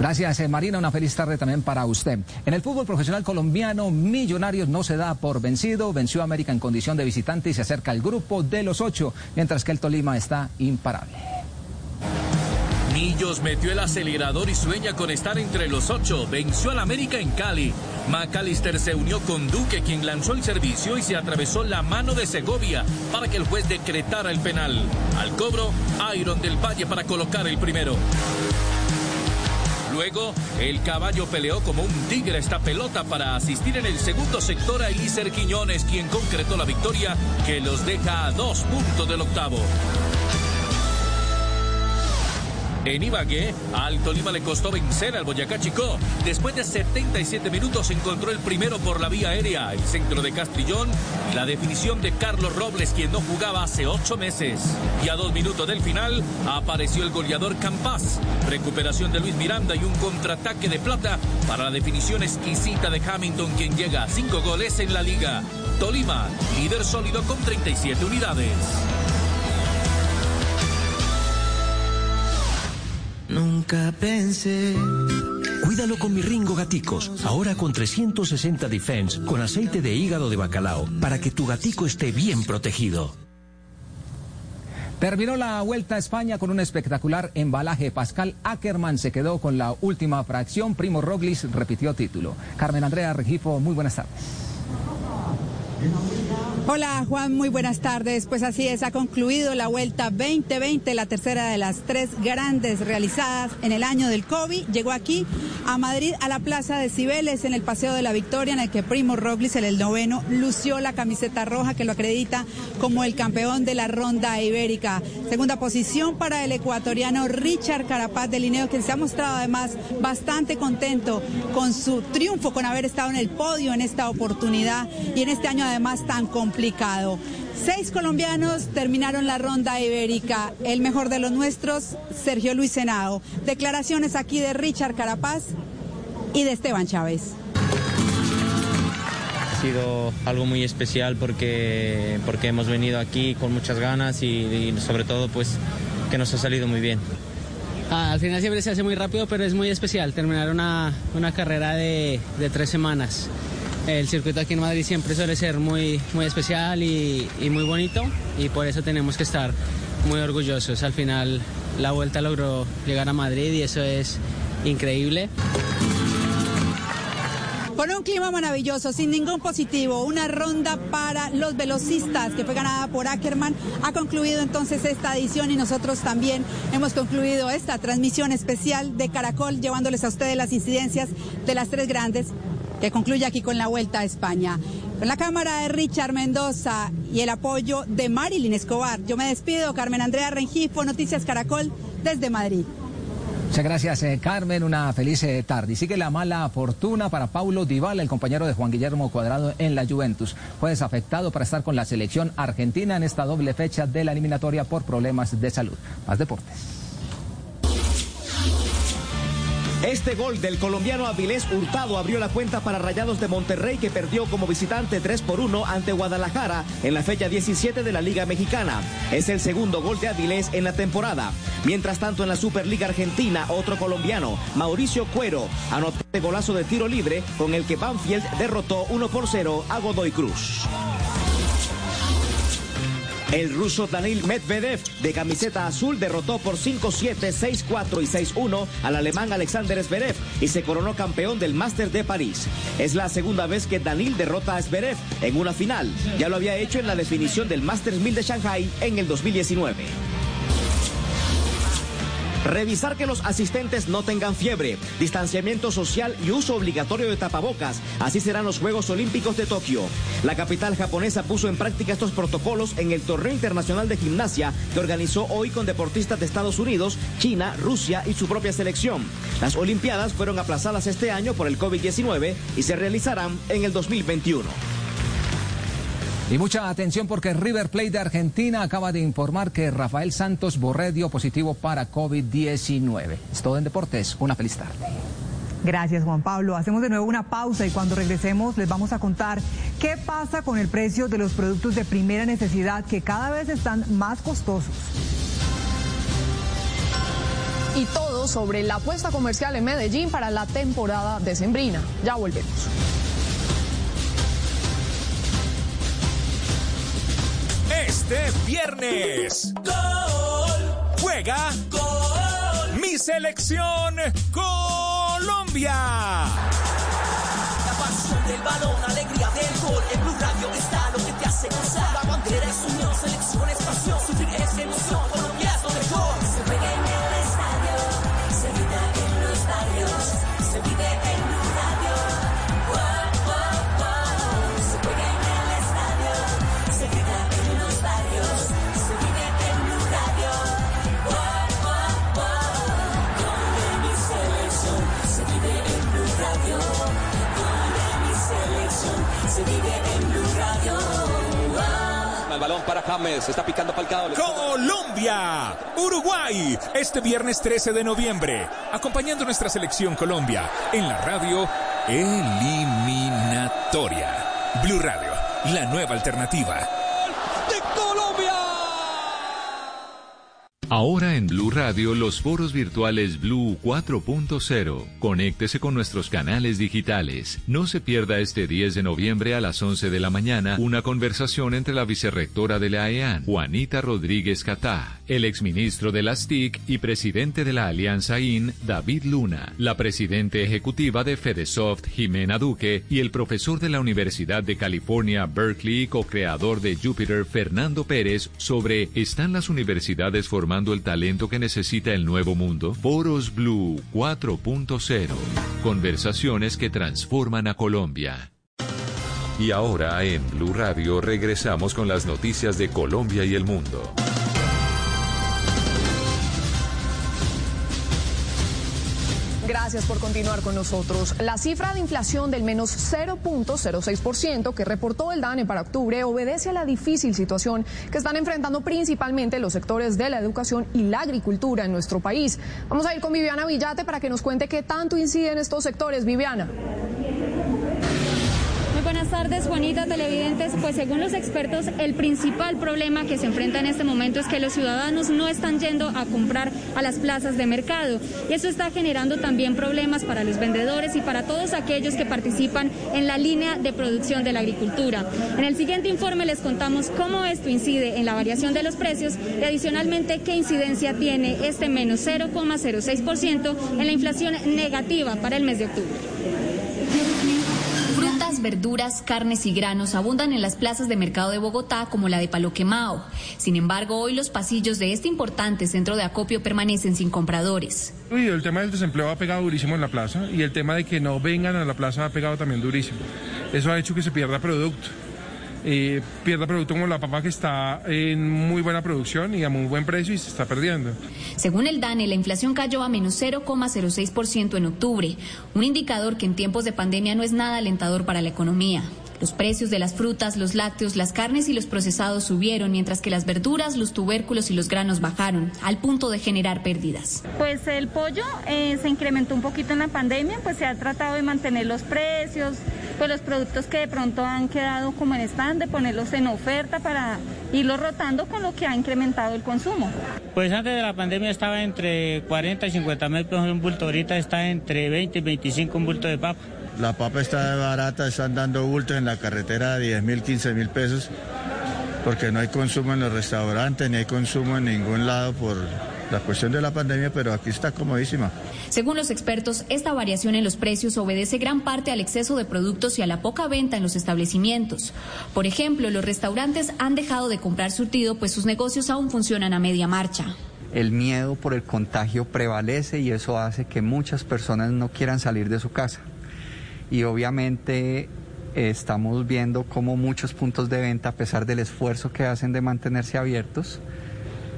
Gracias, eh, Marina. Una feliz tarde también para usted. En el fútbol profesional colombiano, Millonarios no se da por vencido. Venció a América en condición de visitante y se acerca al grupo de los ocho, mientras que el Tolima está imparable. Millos metió el acelerador y sueña con estar entre los ocho. Venció al América en Cali. McAllister se unió con Duque, quien lanzó el servicio y se atravesó la mano de Segovia para que el juez decretara el penal. Al cobro, Iron del Valle para colocar el primero. Luego, el caballo peleó como un tigre esta pelota para asistir en el segundo sector a Elíser Quiñones, quien concretó la victoria que los deja a dos puntos del octavo. En Ibagué, al Tolima le costó vencer al Boyacá Chico. Después de 77 minutos encontró el primero por la vía aérea, el centro de Castrillón, la definición de Carlos Robles, quien no jugaba hace ocho meses. Y a dos minutos del final apareció el goleador Campas. Recuperación de Luis Miranda y un contraataque de plata para la definición exquisita de Hamilton, quien llega a cinco goles en la liga. Tolima, líder sólido con 37 unidades. Nunca pensé. Cuídalo con mi Ringo Gaticos, ahora con 360 Defense, con aceite de hígado de bacalao, para que tu gatico esté bien protegido. Terminó la Vuelta a España con un espectacular embalaje. Pascal Ackermann se quedó con la última fracción. Primo Roglis repitió título. Carmen Andrea Regifo, muy buenas tardes. Hola Juan, muy buenas tardes. Pues así es, ha concluido la Vuelta 2020, la tercera de las tres grandes realizadas en el año del COVID. Llegó aquí a Madrid, a la Plaza de Cibeles, en el Paseo de la Victoria, en el que Primo Roglic, el noveno, lució la camiseta roja que lo acredita como el campeón de la ronda ibérica. Segunda posición para el ecuatoriano Richard Carapaz de Lineo, quien se ha mostrado además bastante contento con su triunfo, con haber estado en el podio en esta oportunidad y en este año además tan complicado. Seis colombianos terminaron la ronda ibérica. El mejor de los nuestros, Sergio Luis Senado. Declaraciones aquí de Richard Carapaz y de Esteban Chávez. sido algo muy especial porque, porque hemos venido aquí con muchas ganas y, y sobre todo pues que nos ha salido muy bien. Ah, al final siempre se hace muy rápido, pero es muy especial terminar una, una carrera de, de, tres semanas. El circuito aquí en Madrid siempre suele ser muy, muy especial y, muy bonito y por eso tenemos que estar muy orgullosos. Al final la vuelta logró llegar a Madrid y eso es increíble. Con un clima maravilloso, sin ningún positivo, una ronda para los velocistas que fue ganada por Ackerman. Ha concluido entonces esta edición y nosotros también hemos concluido esta transmisión especial de Caracol, llevándoles a ustedes las incidencias de las tres grandes, que concluye aquí con la Vuelta a España. Con la cámara de Richard Mendoza y el apoyo de Marilyn Escobar. Yo me despido, Carmen Andrea Rengifo, Noticias Caracol, desde Madrid. Muchas gracias, eh, Carmen. Una feliz eh, tarde. Y sigue la mala fortuna para Paulo Dybala, el compañero de Juan Guillermo Cuadrado en la Juventus. Fue desafectado para estar con la selección argentina en esta doble fecha de la eliminatoria por problemas de salud. Más deportes. Este gol del colombiano Avilés Hurtado abrió la cuenta para Rayados de Monterrey que perdió como visitante 3 por 1 ante Guadalajara en la fecha 17 de la Liga Mexicana. Es el segundo gol de Avilés en la temporada. Mientras tanto en la Superliga Argentina otro colombiano, Mauricio Cuero, anotó el golazo de tiro libre con el que Banfield derrotó 1 por 0 a Godoy Cruz. El ruso Danil Medvedev, de camiseta azul, derrotó por 5-7, 6-4 y 6-1 al alemán Alexander Zverev y se coronó campeón del Máster de París. Es la segunda vez que Danil derrota a Zverev en una final. Ya lo había hecho en la definición del Masters 1000 de Shanghai en el 2019. Revisar que los asistentes no tengan fiebre, distanciamiento social y uso obligatorio de tapabocas. Así serán los Juegos Olímpicos de Tokio. La capital japonesa puso en práctica estos protocolos en el Torneo Internacional de Gimnasia que organizó hoy con deportistas de Estados Unidos, China, Rusia y su propia selección. Las Olimpiadas fueron aplazadas este año por el COVID-19 y se realizarán en el 2021. Y mucha atención porque River Plate de Argentina acaba de informar que Rafael Santos Borré dio positivo para COVID-19. Es todo en deportes. Una feliz tarde. Gracias Juan Pablo. Hacemos de nuevo una pausa y cuando regresemos les vamos a contar qué pasa con el precio de los productos de primera necesidad que cada vez están más costosos. Y todo sobre la apuesta comercial en Medellín para la temporada decembrina. Ya volvemos. Este viernes. Gol. Juega. Gol. Mi selección Colombia. La pasión del balón, alegría del gol. En Blue Radio está lo que James, está picando Falcao. Colombia, Uruguay, este viernes 13 de noviembre, acompañando nuestra selección Colombia en la radio eliminatoria. Blue Radio, la nueva alternativa. Ahora en Blue Radio los foros virtuales Blue 4.0. Conéctese con nuestros canales digitales. No se pierda este 10 de noviembre a las 11 de la mañana una conversación entre la vicerrectora de la AEAN, Juanita Rodríguez Catá, el exministro de las TIC y presidente de la Alianza IN, David Luna, la presidente ejecutiva de Fedesoft, Jimena Duque, y el profesor de la Universidad de California, Berkeley, co-creador de Jupiter, Fernando Pérez, sobre ¿Están las universidades formando el talento que necesita el nuevo mundo? Foros Blue 4.0. Conversaciones que transforman a Colombia. Y ahora en Blue Radio regresamos con las noticias de Colombia y el mundo. Gracias por continuar con nosotros. La cifra de inflación del menos 0.06% que reportó el DANE para octubre obedece a la difícil situación que están enfrentando principalmente los sectores de la educación y la agricultura en nuestro país. Vamos a ir con Viviana Villate para que nos cuente qué tanto inciden estos sectores. Viviana. Buenas tardes, Juanita, televidentes. Pues según los expertos, el principal problema que se enfrenta en este momento es que los ciudadanos no están yendo a comprar a las plazas de mercado. Y eso está generando también problemas para los vendedores y para todos aquellos que participan en la línea de producción de la agricultura. En el siguiente informe les contamos cómo esto incide en la variación de los precios y adicionalmente qué incidencia tiene este menos 0,06% en la inflación negativa para el mes de octubre verduras, carnes y granos abundan en las plazas de mercado de Bogotá como la de Palo Quemao. Sin embargo, hoy los pasillos de este importante centro de acopio permanecen sin compradores. el tema del desempleo ha pegado durísimo en la plaza y el tema de que no vengan a la plaza ha pegado también durísimo. Eso ha hecho que se pierda producto eh, pierda producto como la papa que está en muy buena producción y a muy buen precio y se está perdiendo. Según el DANE, la inflación cayó a menos 0,06% en octubre, un indicador que en tiempos de pandemia no es nada alentador para la economía. Los precios de las frutas, los lácteos, las carnes y los procesados subieron, mientras que las verduras, los tubérculos y los granos bajaron, al punto de generar pérdidas. Pues el pollo eh, se incrementó un poquito en la pandemia, pues se ha tratado de mantener los precios, pues los productos que de pronto han quedado como en stand, de ponerlos en oferta para irlos rotando con lo que ha incrementado el consumo. Pues antes de la pandemia estaba entre 40 y 50 mil pesos un bulto, ahorita está entre 20 y 25 un bulto de papa. La papa está barata, están dando bultos en la carretera de 10 mil, 15 mil pesos, porque no hay consumo en los restaurantes, ni hay consumo en ningún lado por la cuestión de la pandemia, pero aquí está comodísima. Según los expertos, esta variación en los precios obedece gran parte al exceso de productos y a la poca venta en los establecimientos. Por ejemplo, los restaurantes han dejado de comprar surtido, pues sus negocios aún funcionan a media marcha el miedo por el contagio prevalece y eso hace que muchas personas no quieran salir de su casa y obviamente estamos viendo cómo muchos puntos de venta, a pesar del esfuerzo que hacen de mantenerse abiertos,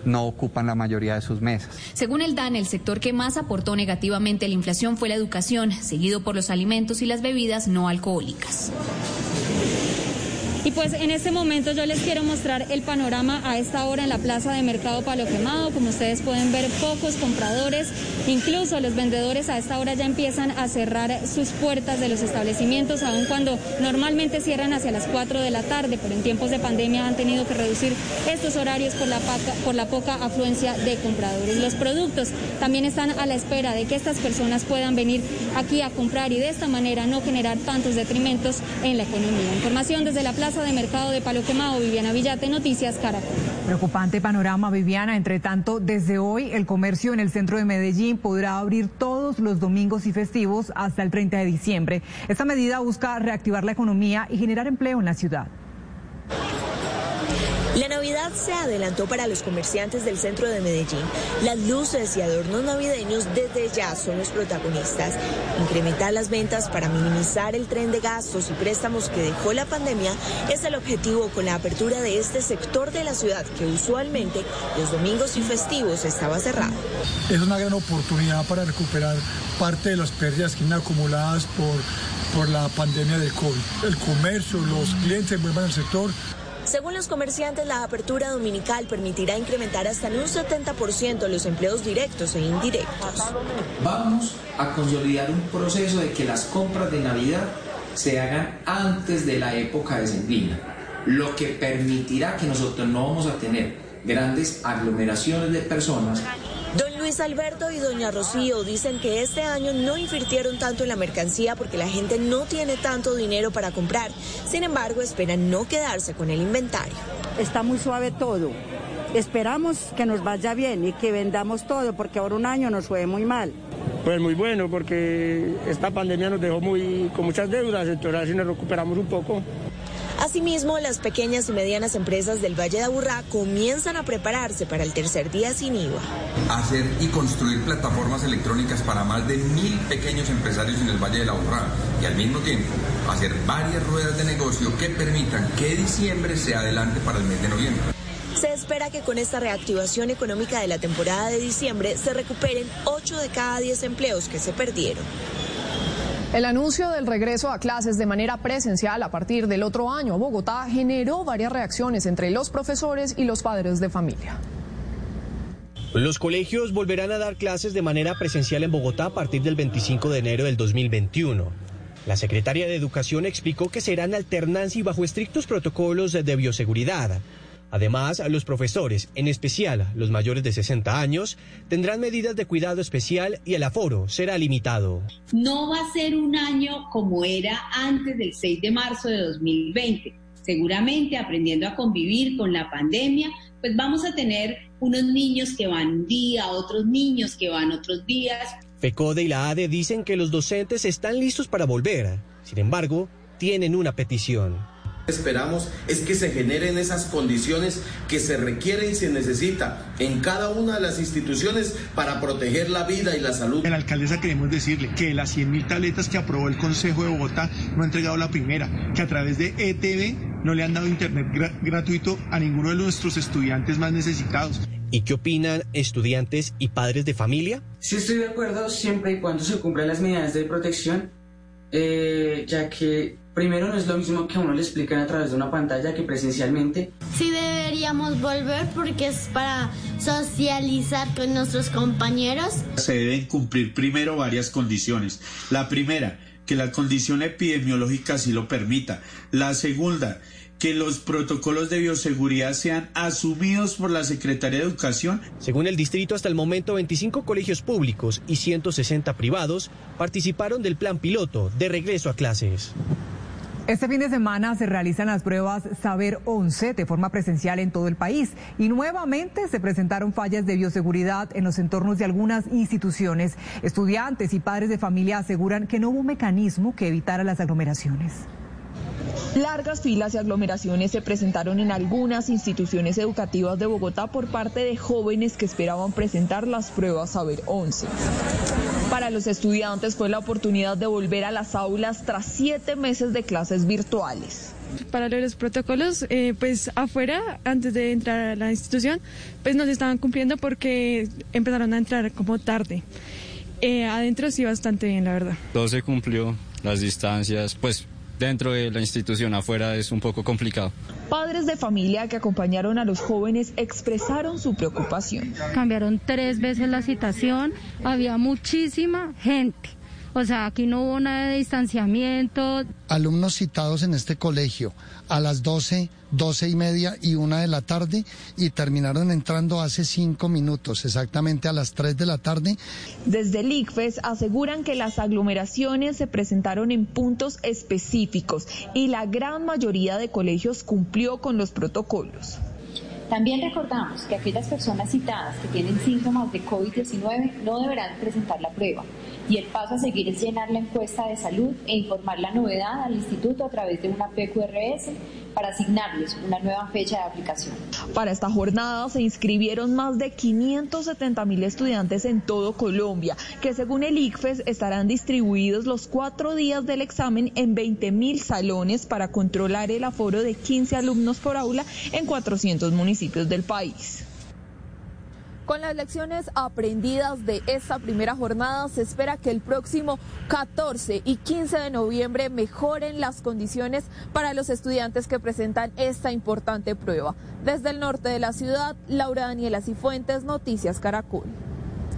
no ocupan la mayoría de sus mesas. Según el DAN, el sector que más aportó negativamente a la inflación fue la educación, seguido por los alimentos y las bebidas no alcohólicas. Y pues en este momento yo les quiero mostrar el panorama a esta hora en la plaza de Mercado Palo Quemado. Como ustedes pueden ver, pocos compradores, incluso los vendedores a esta hora ya empiezan a cerrar sus puertas de los establecimientos, aun cuando normalmente cierran hacia las 4 de la tarde, pero en tiempos de pandemia han tenido que reducir estos horarios por la, por la poca afluencia de compradores. Los productos también están a la espera de que estas personas puedan venir aquí a comprar y de esta manera no generar tantos detrimentos en la economía. Información desde la plaza de mercado de Palo Quemado, Viviana Villate, Noticias Caracol. Preocupante panorama, Viviana. Entre tanto, desde hoy el comercio en el centro de Medellín podrá abrir todos los domingos y festivos hasta el 30 de diciembre. Esta medida busca reactivar la economía y generar empleo en la ciudad. La Navidad se adelantó para los comerciantes del centro de Medellín. Las luces y adornos navideños desde ya son los protagonistas. Incrementar las ventas para minimizar el tren de gastos y préstamos que dejó la pandemia es el objetivo con la apertura de este sector de la ciudad que usualmente los domingos y festivos estaba cerrado. Es una gran oportunidad para recuperar parte de las pérdidas que han acumuladas por, por la pandemia del COVID. El comercio, los clientes vuelvan al sector según los comerciantes, la apertura dominical permitirá incrementar hasta en un 70% los empleos directos e indirectos. Vamos a consolidar un proceso de que las compras de Navidad se hagan antes de la época de decembrina, lo que permitirá que nosotros no vamos a tener grandes aglomeraciones de personas Luis Alberto y doña Rocío dicen que este año no invirtieron tanto en la mercancía porque la gente no tiene tanto dinero para comprar. Sin embargo, esperan no quedarse con el inventario. Está muy suave todo. Esperamos que nos vaya bien y que vendamos todo porque ahora un año nos fue muy mal. Pues muy bueno porque esta pandemia nos dejó muy con muchas deudas, entonces así nos recuperamos un poco. Asimismo, las pequeñas y medianas empresas del Valle de Aburrá comienzan a prepararse para el tercer día sin IVA. Hacer y construir plataformas electrónicas para más de mil pequeños empresarios en el Valle de Aburrá y al mismo tiempo hacer varias ruedas de negocio que permitan que diciembre sea adelante para el mes de noviembre. Se espera que con esta reactivación económica de la temporada de diciembre se recuperen 8 de cada 10 empleos que se perdieron. El anuncio del regreso a clases de manera presencial a partir del otro año a Bogotá generó varias reacciones entre los profesores y los padres de familia. Los colegios volverán a dar clases de manera presencial en Bogotá a partir del 25 de enero del 2021. La secretaria de Educación explicó que serán alternancia y bajo estrictos protocolos de bioseguridad. Además, los profesores, en especial los mayores de 60 años, tendrán medidas de cuidado especial y el aforo será limitado. No va a ser un año como era antes del 6 de marzo de 2020. Seguramente aprendiendo a convivir con la pandemia, pues vamos a tener unos niños que van un día, otros niños que van otros días. FECODE y la ADE dicen que los docentes están listos para volver. Sin embargo, tienen una petición Esperamos es que se generen esas condiciones que se requieren y se necesita en cada una de las instituciones para proteger la vida y la salud. la alcaldesa queremos decirle que las 100.000 tabletas que aprobó el Consejo de Bogotá no ha entregado la primera, que a través de ETV no le han dado internet gratuito a ninguno de nuestros estudiantes más necesitados. ¿Y qué opinan estudiantes y padres de familia? Sí estoy de acuerdo siempre y cuando se cumplan las medidas de protección, eh, ya que Primero no es lo mismo que a uno le explican a través de una pantalla que presencialmente. Sí deberíamos volver porque es para socializar con nuestros compañeros. Se deben cumplir primero varias condiciones. La primera, que la condición epidemiológica sí lo permita. La segunda, que los protocolos de bioseguridad sean asumidos por la Secretaría de Educación. Según el distrito, hasta el momento 25 colegios públicos y 160 privados participaron del plan piloto de regreso a clases. Este fin de semana se realizan las pruebas Saber 11 de forma presencial en todo el país y nuevamente se presentaron fallas de bioseguridad en los entornos de algunas instituciones. Estudiantes y padres de familia aseguran que no hubo mecanismo que evitara las aglomeraciones. Largas filas y aglomeraciones se presentaron en algunas instituciones educativas de Bogotá por parte de jóvenes que esperaban presentar las pruebas Saber 11. Para los estudiantes fue la oportunidad de volver a las aulas tras siete meses de clases virtuales. Para los protocolos, eh, pues afuera, antes de entrar a la institución, pues nos estaban cumpliendo porque empezaron a entrar como tarde. Eh, adentro sí bastante bien, la verdad. Todo se cumplió, las distancias, pues dentro de la institución, afuera es un poco complicado. Padres de familia que acompañaron a los jóvenes expresaron su preocupación. Cambiaron tres veces la citación, había muchísima gente. O sea, aquí no hubo nada de distanciamiento. Alumnos citados en este colegio a las 12, 12 y media y una de la tarde y terminaron entrando hace cinco minutos, exactamente a las 3 de la tarde. Desde el ICFES aseguran que las aglomeraciones se presentaron en puntos específicos y la gran mayoría de colegios cumplió con los protocolos. También recordamos que aquellas personas citadas que tienen síntomas de COVID-19 no deberán presentar la prueba y el paso a seguir es llenar la encuesta de salud e informar la novedad al instituto a través de una PQRS para asignarles una nueva fecha de aplicación. Para esta jornada se inscribieron más de 570 mil estudiantes en todo Colombia, que según el ICFES estarán distribuidos los cuatro días del examen en 20 mil salones para controlar el aforo de 15 alumnos por aula en 400 municipios del país. Con las lecciones aprendidas de esta primera jornada, se espera que el próximo 14 y 15 de noviembre mejoren las condiciones para los estudiantes que presentan esta importante prueba. Desde el norte de la ciudad, Laura Daniela Cifuentes, Noticias Caracol.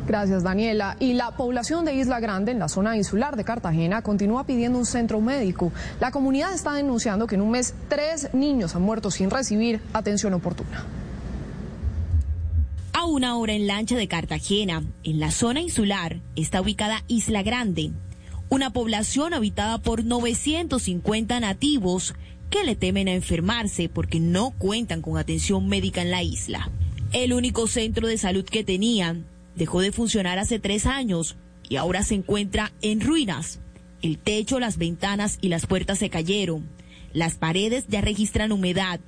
Gracias, Daniela. Y la población de Isla Grande, en la zona insular de Cartagena, continúa pidiendo un centro médico. La comunidad está denunciando que en un mes tres niños han muerto sin recibir atención oportuna una hora en lancha de Cartagena, en la zona insular, está ubicada Isla Grande, una población habitada por 950 nativos que le temen a enfermarse porque no cuentan con atención médica en la isla. El único centro de salud que tenían dejó de funcionar hace tres años y ahora se encuentra en ruinas. El techo, las ventanas y las puertas se cayeron. Las paredes ya registran humedad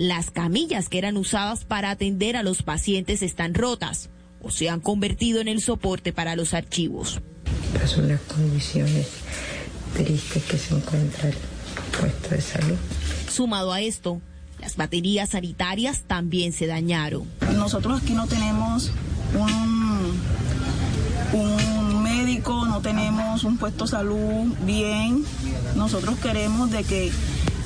las camillas que eran usadas para atender a los pacientes están rotas o se han convertido en el soporte para los archivos. Estas son las condiciones tristes que se encuentra el puesto de salud. Sumado a esto, las baterías sanitarias también se dañaron. Nosotros aquí no tenemos un, un médico, no tenemos un puesto de salud bien. Nosotros queremos de que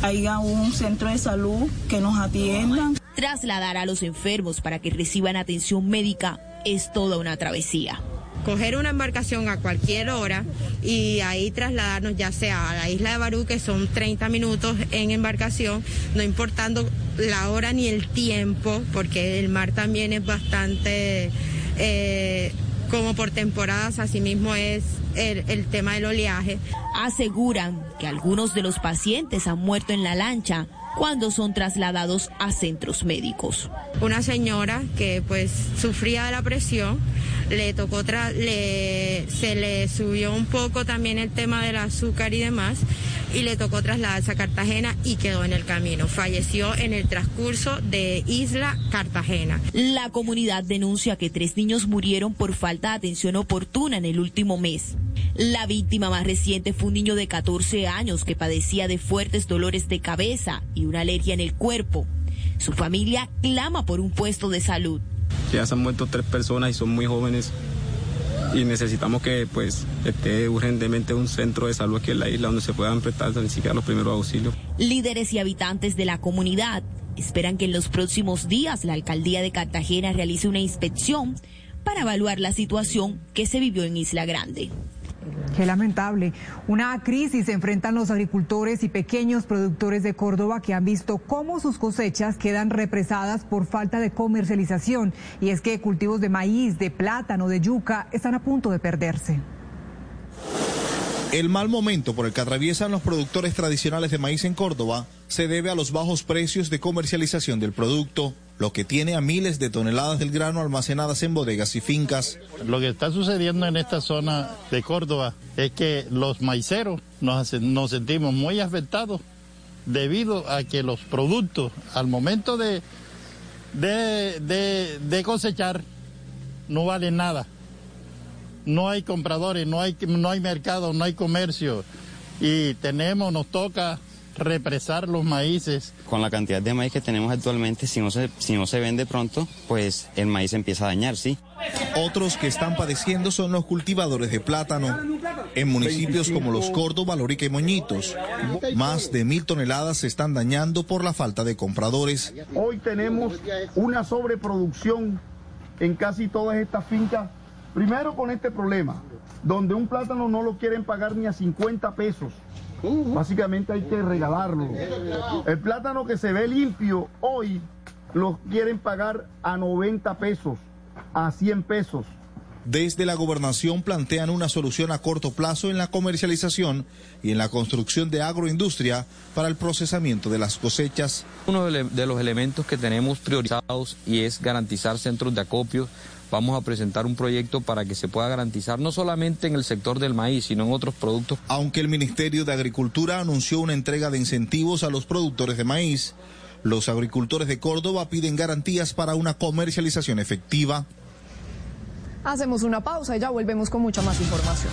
haya un centro de salud que nos atiendan. Trasladar a los enfermos para que reciban atención médica es toda una travesía. coger una embarcación a cualquier hora y ahí trasladarnos ya sea a la isla de Barú, que son 30 minutos en embarcación, no importando la hora ni el tiempo, porque el mar también es bastante... Eh, como por temporadas, asimismo es el, el, tema del oleaje. Aseguran que algunos de los pacientes han muerto en la lancha cuando son trasladados a centros médicos. Una señora que pues sufría de la presión, le tocó le, se le subió un poco también el tema del azúcar y demás y le tocó trasladarse a Cartagena y quedó en el camino. Falleció en el transcurso de Isla Cartagena. La comunidad denuncia que tres niños murieron por falta de atención oportuna en el último mes. La víctima más reciente fue un niño de 14 años que padecía de fuertes dolores de cabeza y una alergia en el cuerpo. Su familia clama por un puesto de salud. Ya se han muerto tres personas y son muy jóvenes y necesitamos que pues esté urgentemente un centro de salud aquí en la isla donde se puedan prestar ni siquiera los primeros auxilios. Líderes y habitantes de la comunidad esperan que en los próximos días la alcaldía de Cartagena realice una inspección para evaluar la situación que se vivió en Isla Grande. Qué lamentable. Una crisis se enfrentan los agricultores y pequeños productores de Córdoba que han visto cómo sus cosechas quedan represadas por falta de comercialización. Y es que cultivos de maíz, de plátano, de yuca están a punto de perderse. El mal momento por el que atraviesan los productores tradicionales de maíz en Córdoba se debe a los bajos precios de comercialización del producto, lo que tiene a miles de toneladas del grano almacenadas en bodegas y fincas. Lo que está sucediendo en esta zona de Córdoba es que los maiceros nos, nos sentimos muy afectados debido a que los productos al momento de, de, de cosechar no valen nada no hay compradores, no hay, no hay mercado, no hay comercio y tenemos, nos toca represar los maíces. Con la cantidad de maíz que tenemos actualmente, si no se, si no se vende pronto, pues el maíz empieza a dañar, ¿sí? Otros que están padeciendo son los cultivadores de plátano. En municipios como Los Córdoba, Lorica y Moñitos, más de mil toneladas se están dañando por la falta de compradores. Hoy tenemos una sobreproducción en casi todas estas fincas Primero con este problema, donde un plátano no lo quieren pagar ni a 50 pesos. Básicamente hay que regalarlo. El plátano que se ve limpio hoy lo quieren pagar a 90 pesos, a 100 pesos. Desde la gobernación plantean una solución a corto plazo en la comercialización y en la construcción de agroindustria para el procesamiento de las cosechas. Uno de los elementos que tenemos priorizados y es garantizar centros de acopio vamos a presentar un proyecto para que se pueda garantizar no solamente en el sector del maíz, sino en otros productos. Aunque el Ministerio de Agricultura anunció una entrega de incentivos a los productores de maíz, los agricultores de Córdoba piden garantías para una comercialización efectiva. Hacemos una pausa y ya volvemos con mucha más información.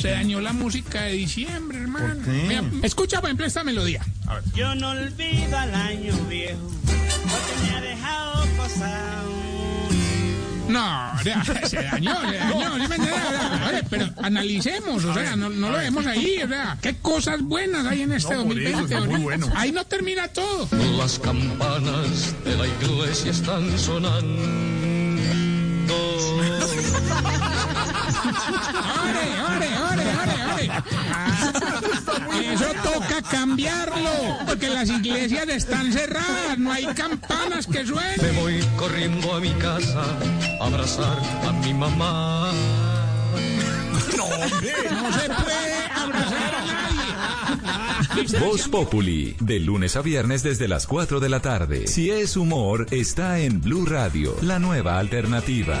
se dañó la música de diciembre, hermano. escucha, por ejemplo, esta melodía. Yo no olvido al año viejo, porque me ha dejado pasar. No, se dañó, se dañó, pero analicemos, o sea, no, lo vemos ahí, o sea, qué cosas buenas hay en este 2020. muy bueno. Ahí no termina todo. Las campanas de la iglesia están sonando. ¡Ore, ore, ore, ore, Eso toca cambiarlo, porque las iglesias están cerradas, no hay campanas que suenen. Me voy corriendo a mi casa a abrazar a mi mamá. No, no se puede abrazar a nadie. Voz Populi, de lunes a viernes desde las 4 de la tarde. Si es humor, está en Blue Radio, la nueva alternativa.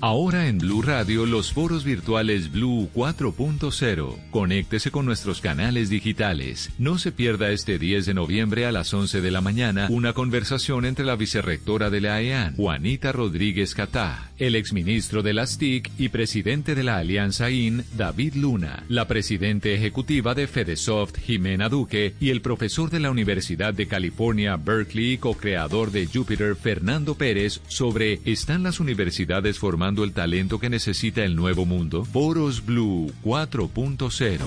Ahora en Blue Radio los foros virtuales Blue 4.0. Conéctese con nuestros canales digitales. No se pierda este 10 de noviembre a las 11 de la mañana una conversación entre la vicerrectora de la EAN, Juanita Rodríguez Catá, el exministro de las TIC y presidente de la Alianza IN, David Luna, la presidente ejecutiva de Fedesoft, Jimena Duque, y el profesor de la Universidad de California, Berkeley co-creador de Jupiter, Fernando Pérez, sobre ¿Están las universidades formando el talento que necesita el nuevo mundo? Foros Blue 4.0.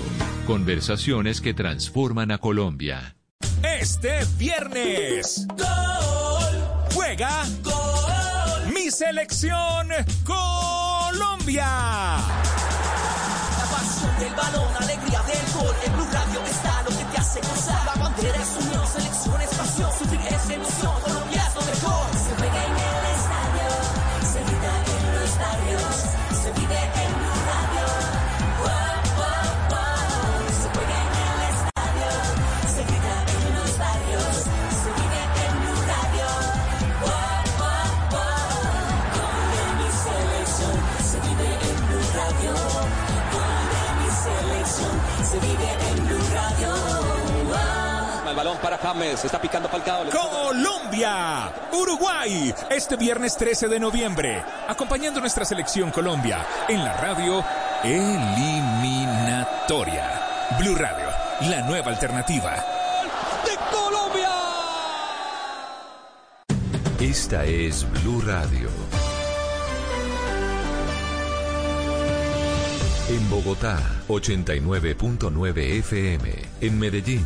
Conversaciones que transforman a Colombia. Este viernes. Gol. Juega. Gol. Mi selección Colombia. La pasión del balón, alegría del gol. En Blue Radio está lo que te hace gozar. La bandera es unión, para James, está picando Falcao. Colombia, Uruguay, este viernes 13 de noviembre, acompañando nuestra selección Colombia en la radio eliminatoria. Blue Radio, la nueva alternativa. ¡De Colombia! Esta es Blue Radio. En Bogotá, 89.9 FM. En Medellín,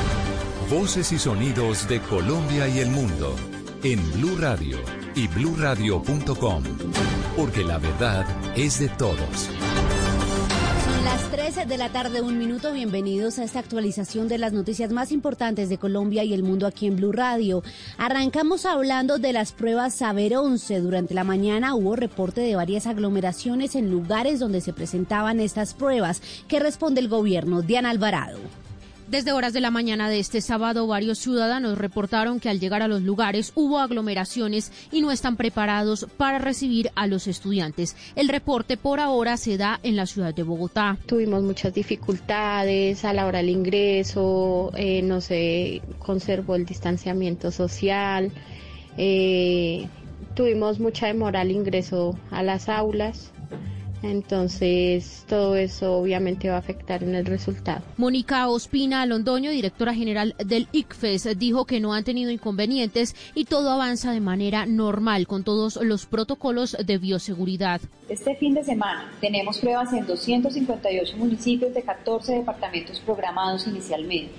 Voces y sonidos de Colombia y el mundo en Blue Radio y bluradio.com, porque la verdad es de todos. Son las 13 de la tarde, un minuto. Bienvenidos a esta actualización de las noticias más importantes de Colombia y el mundo aquí en Blue Radio. Arrancamos hablando de las pruebas Saber 11. Durante la mañana hubo reporte de varias aglomeraciones en lugares donde se presentaban estas pruebas. ¿Qué responde el gobierno? Diana Alvarado. Desde horas de la mañana de este sábado, varios ciudadanos reportaron que al llegar a los lugares hubo aglomeraciones y no están preparados para recibir a los estudiantes. El reporte por ahora se da en la ciudad de Bogotá. Tuvimos muchas dificultades a la hora del ingreso, eh, no se conservó el distanciamiento social, eh, tuvimos mucha demora al ingreso a las aulas. Entonces, todo eso obviamente va a afectar en el resultado. Mónica Ospina Londoño, directora general del ICFES, dijo que no han tenido inconvenientes y todo avanza de manera normal con todos los protocolos de bioseguridad. Este fin de semana tenemos pruebas en 258 municipios de 14 departamentos programados inicialmente.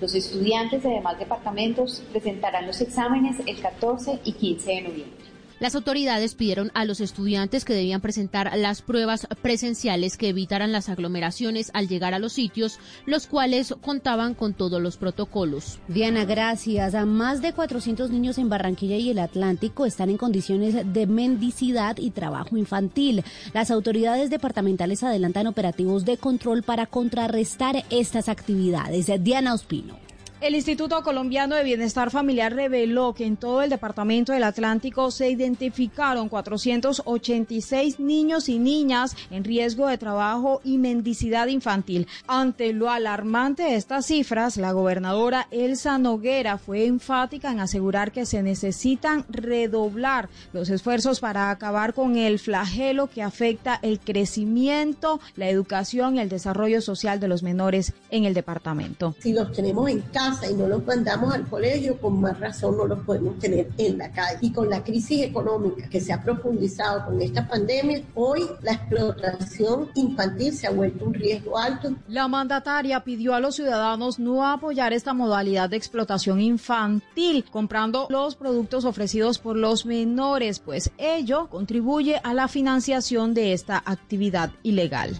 Los estudiantes de demás departamentos presentarán los exámenes el 14 y 15 de noviembre. Las autoridades pidieron a los estudiantes que debían presentar las pruebas presenciales que evitaran las aglomeraciones al llegar a los sitios, los cuales contaban con todos los protocolos. Diana, gracias. A más de 400 niños en Barranquilla y el Atlántico están en condiciones de mendicidad y trabajo infantil. Las autoridades departamentales adelantan operativos de control para contrarrestar estas actividades. Diana Ospino. El Instituto Colombiano de Bienestar Familiar reveló que en todo el departamento del Atlántico se identificaron 486 niños y niñas en riesgo de trabajo y mendicidad infantil. Ante lo alarmante de estas cifras, la gobernadora Elsa Noguera fue enfática en asegurar que se necesitan redoblar los esfuerzos para acabar con el flagelo que afecta el crecimiento, la educación y el desarrollo social de los menores en el departamento. Si los tenemos en casa, y no los mandamos al colegio, con más razón no los podemos tener en la calle. Y con la crisis económica que se ha profundizado con esta pandemia, hoy la explotación infantil se ha vuelto un riesgo alto. La mandataria pidió a los ciudadanos no apoyar esta modalidad de explotación infantil, comprando los productos ofrecidos por los menores, pues ello contribuye a la financiación de esta actividad ilegal.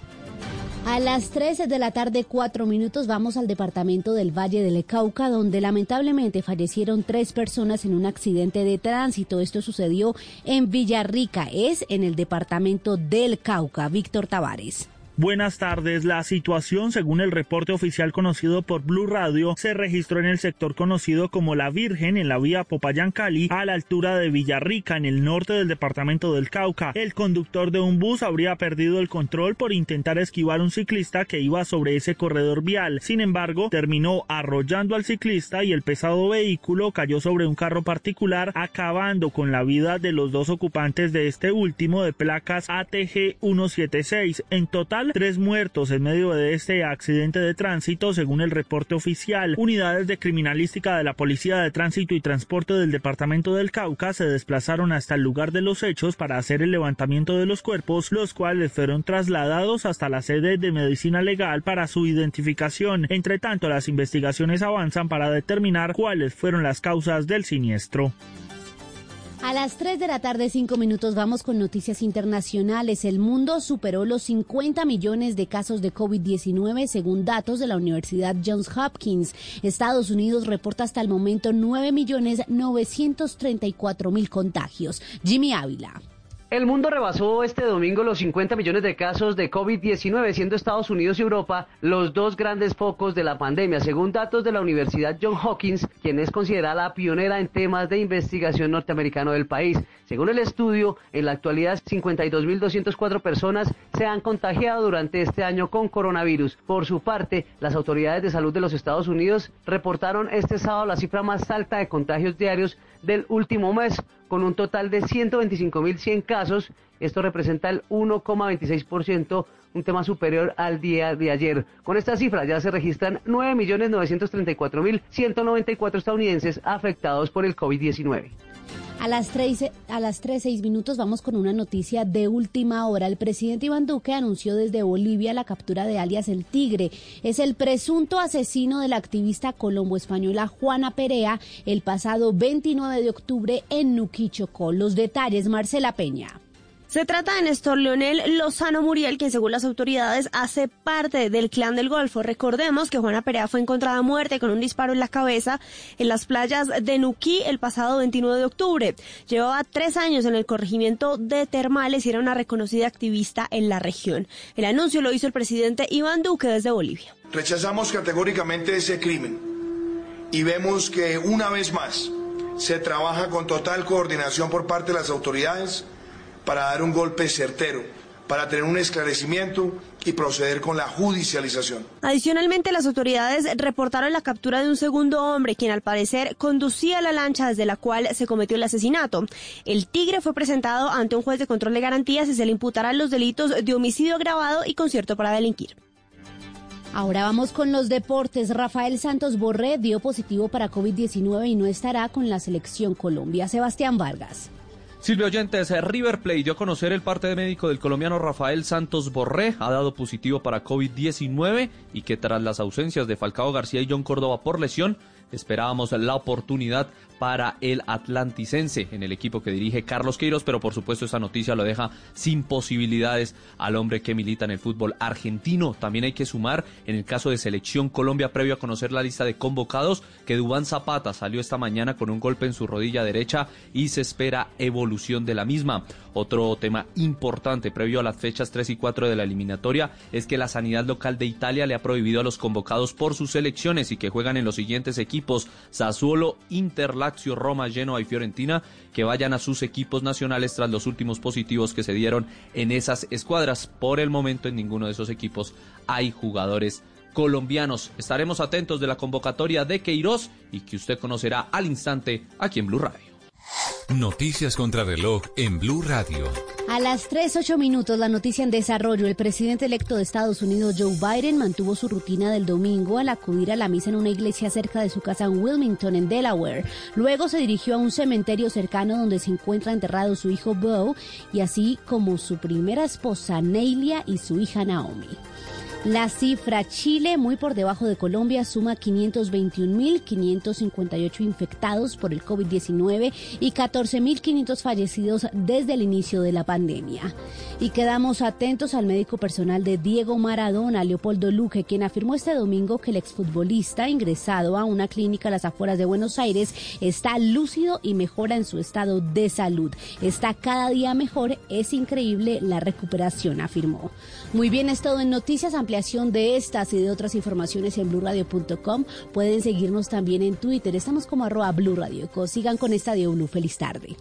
A las 13 de la tarde, cuatro minutos, vamos al departamento del Valle del Cauca, donde lamentablemente fallecieron tres personas en un accidente de tránsito. Esto sucedió en Villarrica, es en el departamento del Cauca. Víctor Tavares. Buenas tardes. La situación, según el reporte oficial conocido por Blue Radio, se registró en el sector conocido como La Virgen, en la vía Popayán-Cali, a la altura de Villarrica, en el norte del departamento del Cauca. El conductor de un bus habría perdido el control por intentar esquivar un ciclista que iba sobre ese corredor vial. Sin embargo, terminó arrollando al ciclista y el pesado vehículo cayó sobre un carro particular, acabando con la vida de los dos ocupantes de este último de placas ATG 176. En total, tres muertos en medio de este accidente de tránsito, según el reporte oficial. Unidades de criminalística de la Policía de Tránsito y Transporte del Departamento del Cauca se desplazaron hasta el lugar de los hechos para hacer el levantamiento de los cuerpos, los cuales fueron trasladados hasta la sede de medicina legal para su identificación. Entre tanto, las investigaciones avanzan para determinar cuáles fueron las causas del siniestro. A las 3 de la tarde, 5 minutos, vamos con noticias internacionales. El mundo superó los 50 millones de casos de COVID-19 según datos de la Universidad Johns Hopkins. Estados Unidos reporta hasta el momento 9 millones 934 mil contagios. Jimmy Ávila. El mundo rebasó este domingo los 50 millones de casos de COVID-19, siendo Estados Unidos y Europa los dos grandes focos de la pandemia, según datos de la Universidad Johns Hopkins, quien es considerada la pionera en temas de investigación norteamericano del país. Según el estudio, en la actualidad 52.204 personas se han contagiado durante este año con coronavirus. Por su parte, las autoridades de salud de los Estados Unidos reportaron este sábado la cifra más alta de contagios diarios del último mes, con un total de 125.100 casos. Esto representa el 1,26%, un tema superior al día de ayer. Con esta cifra ya se registran 9.934.194 estadounidenses afectados por el COVID-19. A las tres, a las tres, seis minutos vamos con una noticia de última hora. El presidente Iván Duque anunció desde Bolivia la captura de alias El Tigre. Es el presunto asesino de la activista colombo-española Juana Perea el pasado 29 de octubre en Nuquichocó. Los detalles, Marcela Peña. Se trata de Néstor Leonel Lozano Muriel, quien según las autoridades hace parte del clan del Golfo. Recordemos que Juana Perea fue encontrada muerta con un disparo en la cabeza en las playas de Nuquí el pasado 29 de octubre. Llevaba tres años en el corregimiento de Termales y era una reconocida activista en la región. El anuncio lo hizo el presidente Iván Duque desde Bolivia. Rechazamos categóricamente ese crimen y vemos que una vez más se trabaja con total coordinación por parte de las autoridades para dar un golpe certero, para tener un esclarecimiento y proceder con la judicialización. Adicionalmente, las autoridades reportaron la captura de un segundo hombre, quien al parecer conducía la lancha desde la cual se cometió el asesinato. El Tigre fue presentado ante un juez de control de garantías y se le imputarán los delitos de homicidio agravado y concierto para delinquir. Ahora vamos con los deportes. Rafael Santos Borré dio positivo para COVID-19 y no estará con la selección Colombia. Sebastián Vargas. Silvio Oyentes, River Plate dio a conocer el parte médico del colombiano Rafael Santos Borré, ha dado positivo para COVID-19 y que tras las ausencias de Falcao García y John Córdoba por lesión, esperábamos la oportunidad para el Atlanticense en el equipo que dirige Carlos Queiroz, pero por supuesto esta noticia lo deja sin posibilidades al hombre que milita en el fútbol argentino. También hay que sumar en el caso de Selección Colombia, previo a conocer la lista de convocados, que Dubán Zapata salió esta mañana con un golpe en su rodilla derecha y se espera evolución de la misma. Otro tema importante previo a las fechas 3 y 4 de la eliminatoria es que la sanidad local de Italia le ha prohibido a los convocados por sus selecciones y que juegan en los siguientes equipos Sassuolo, Inter, Lazio, Roma, Genoa y Fiorentina que vayan a sus equipos nacionales tras los últimos positivos que se dieron en esas escuadras. Por el momento en ninguno de esos equipos hay jugadores colombianos. Estaremos atentos de la convocatoria de Queiroz y que usted conocerá al instante aquí en Blue Radio. Noticias contra reloj en Blue Radio. A las 3, minutos, la noticia en desarrollo. El presidente electo de Estados Unidos, Joe Biden, mantuvo su rutina del domingo al acudir a la misa en una iglesia cerca de su casa en Wilmington, en Delaware. Luego se dirigió a un cementerio cercano donde se encuentra enterrado su hijo Beau y así como su primera esposa, Neilia, y su hija Naomi. La cifra Chile, muy por debajo de Colombia, suma 521.558 infectados por el COVID-19 y 14.500 fallecidos desde el inicio de la pandemia. Y quedamos atentos al médico personal de Diego Maradona, Leopoldo Luque, quien afirmó este domingo que el exfutbolista ingresado a una clínica a las afueras de Buenos Aires está lúcido y mejora en su estado de salud. Está cada día mejor, es increíble la recuperación, afirmó. Muy bien, es todo en noticias, ampliación de estas y de otras informaciones en blurradio.com. Pueden seguirnos también en Twitter, estamos como arroba Blue Radio. Sigan con Estadio Blue, feliz tarde.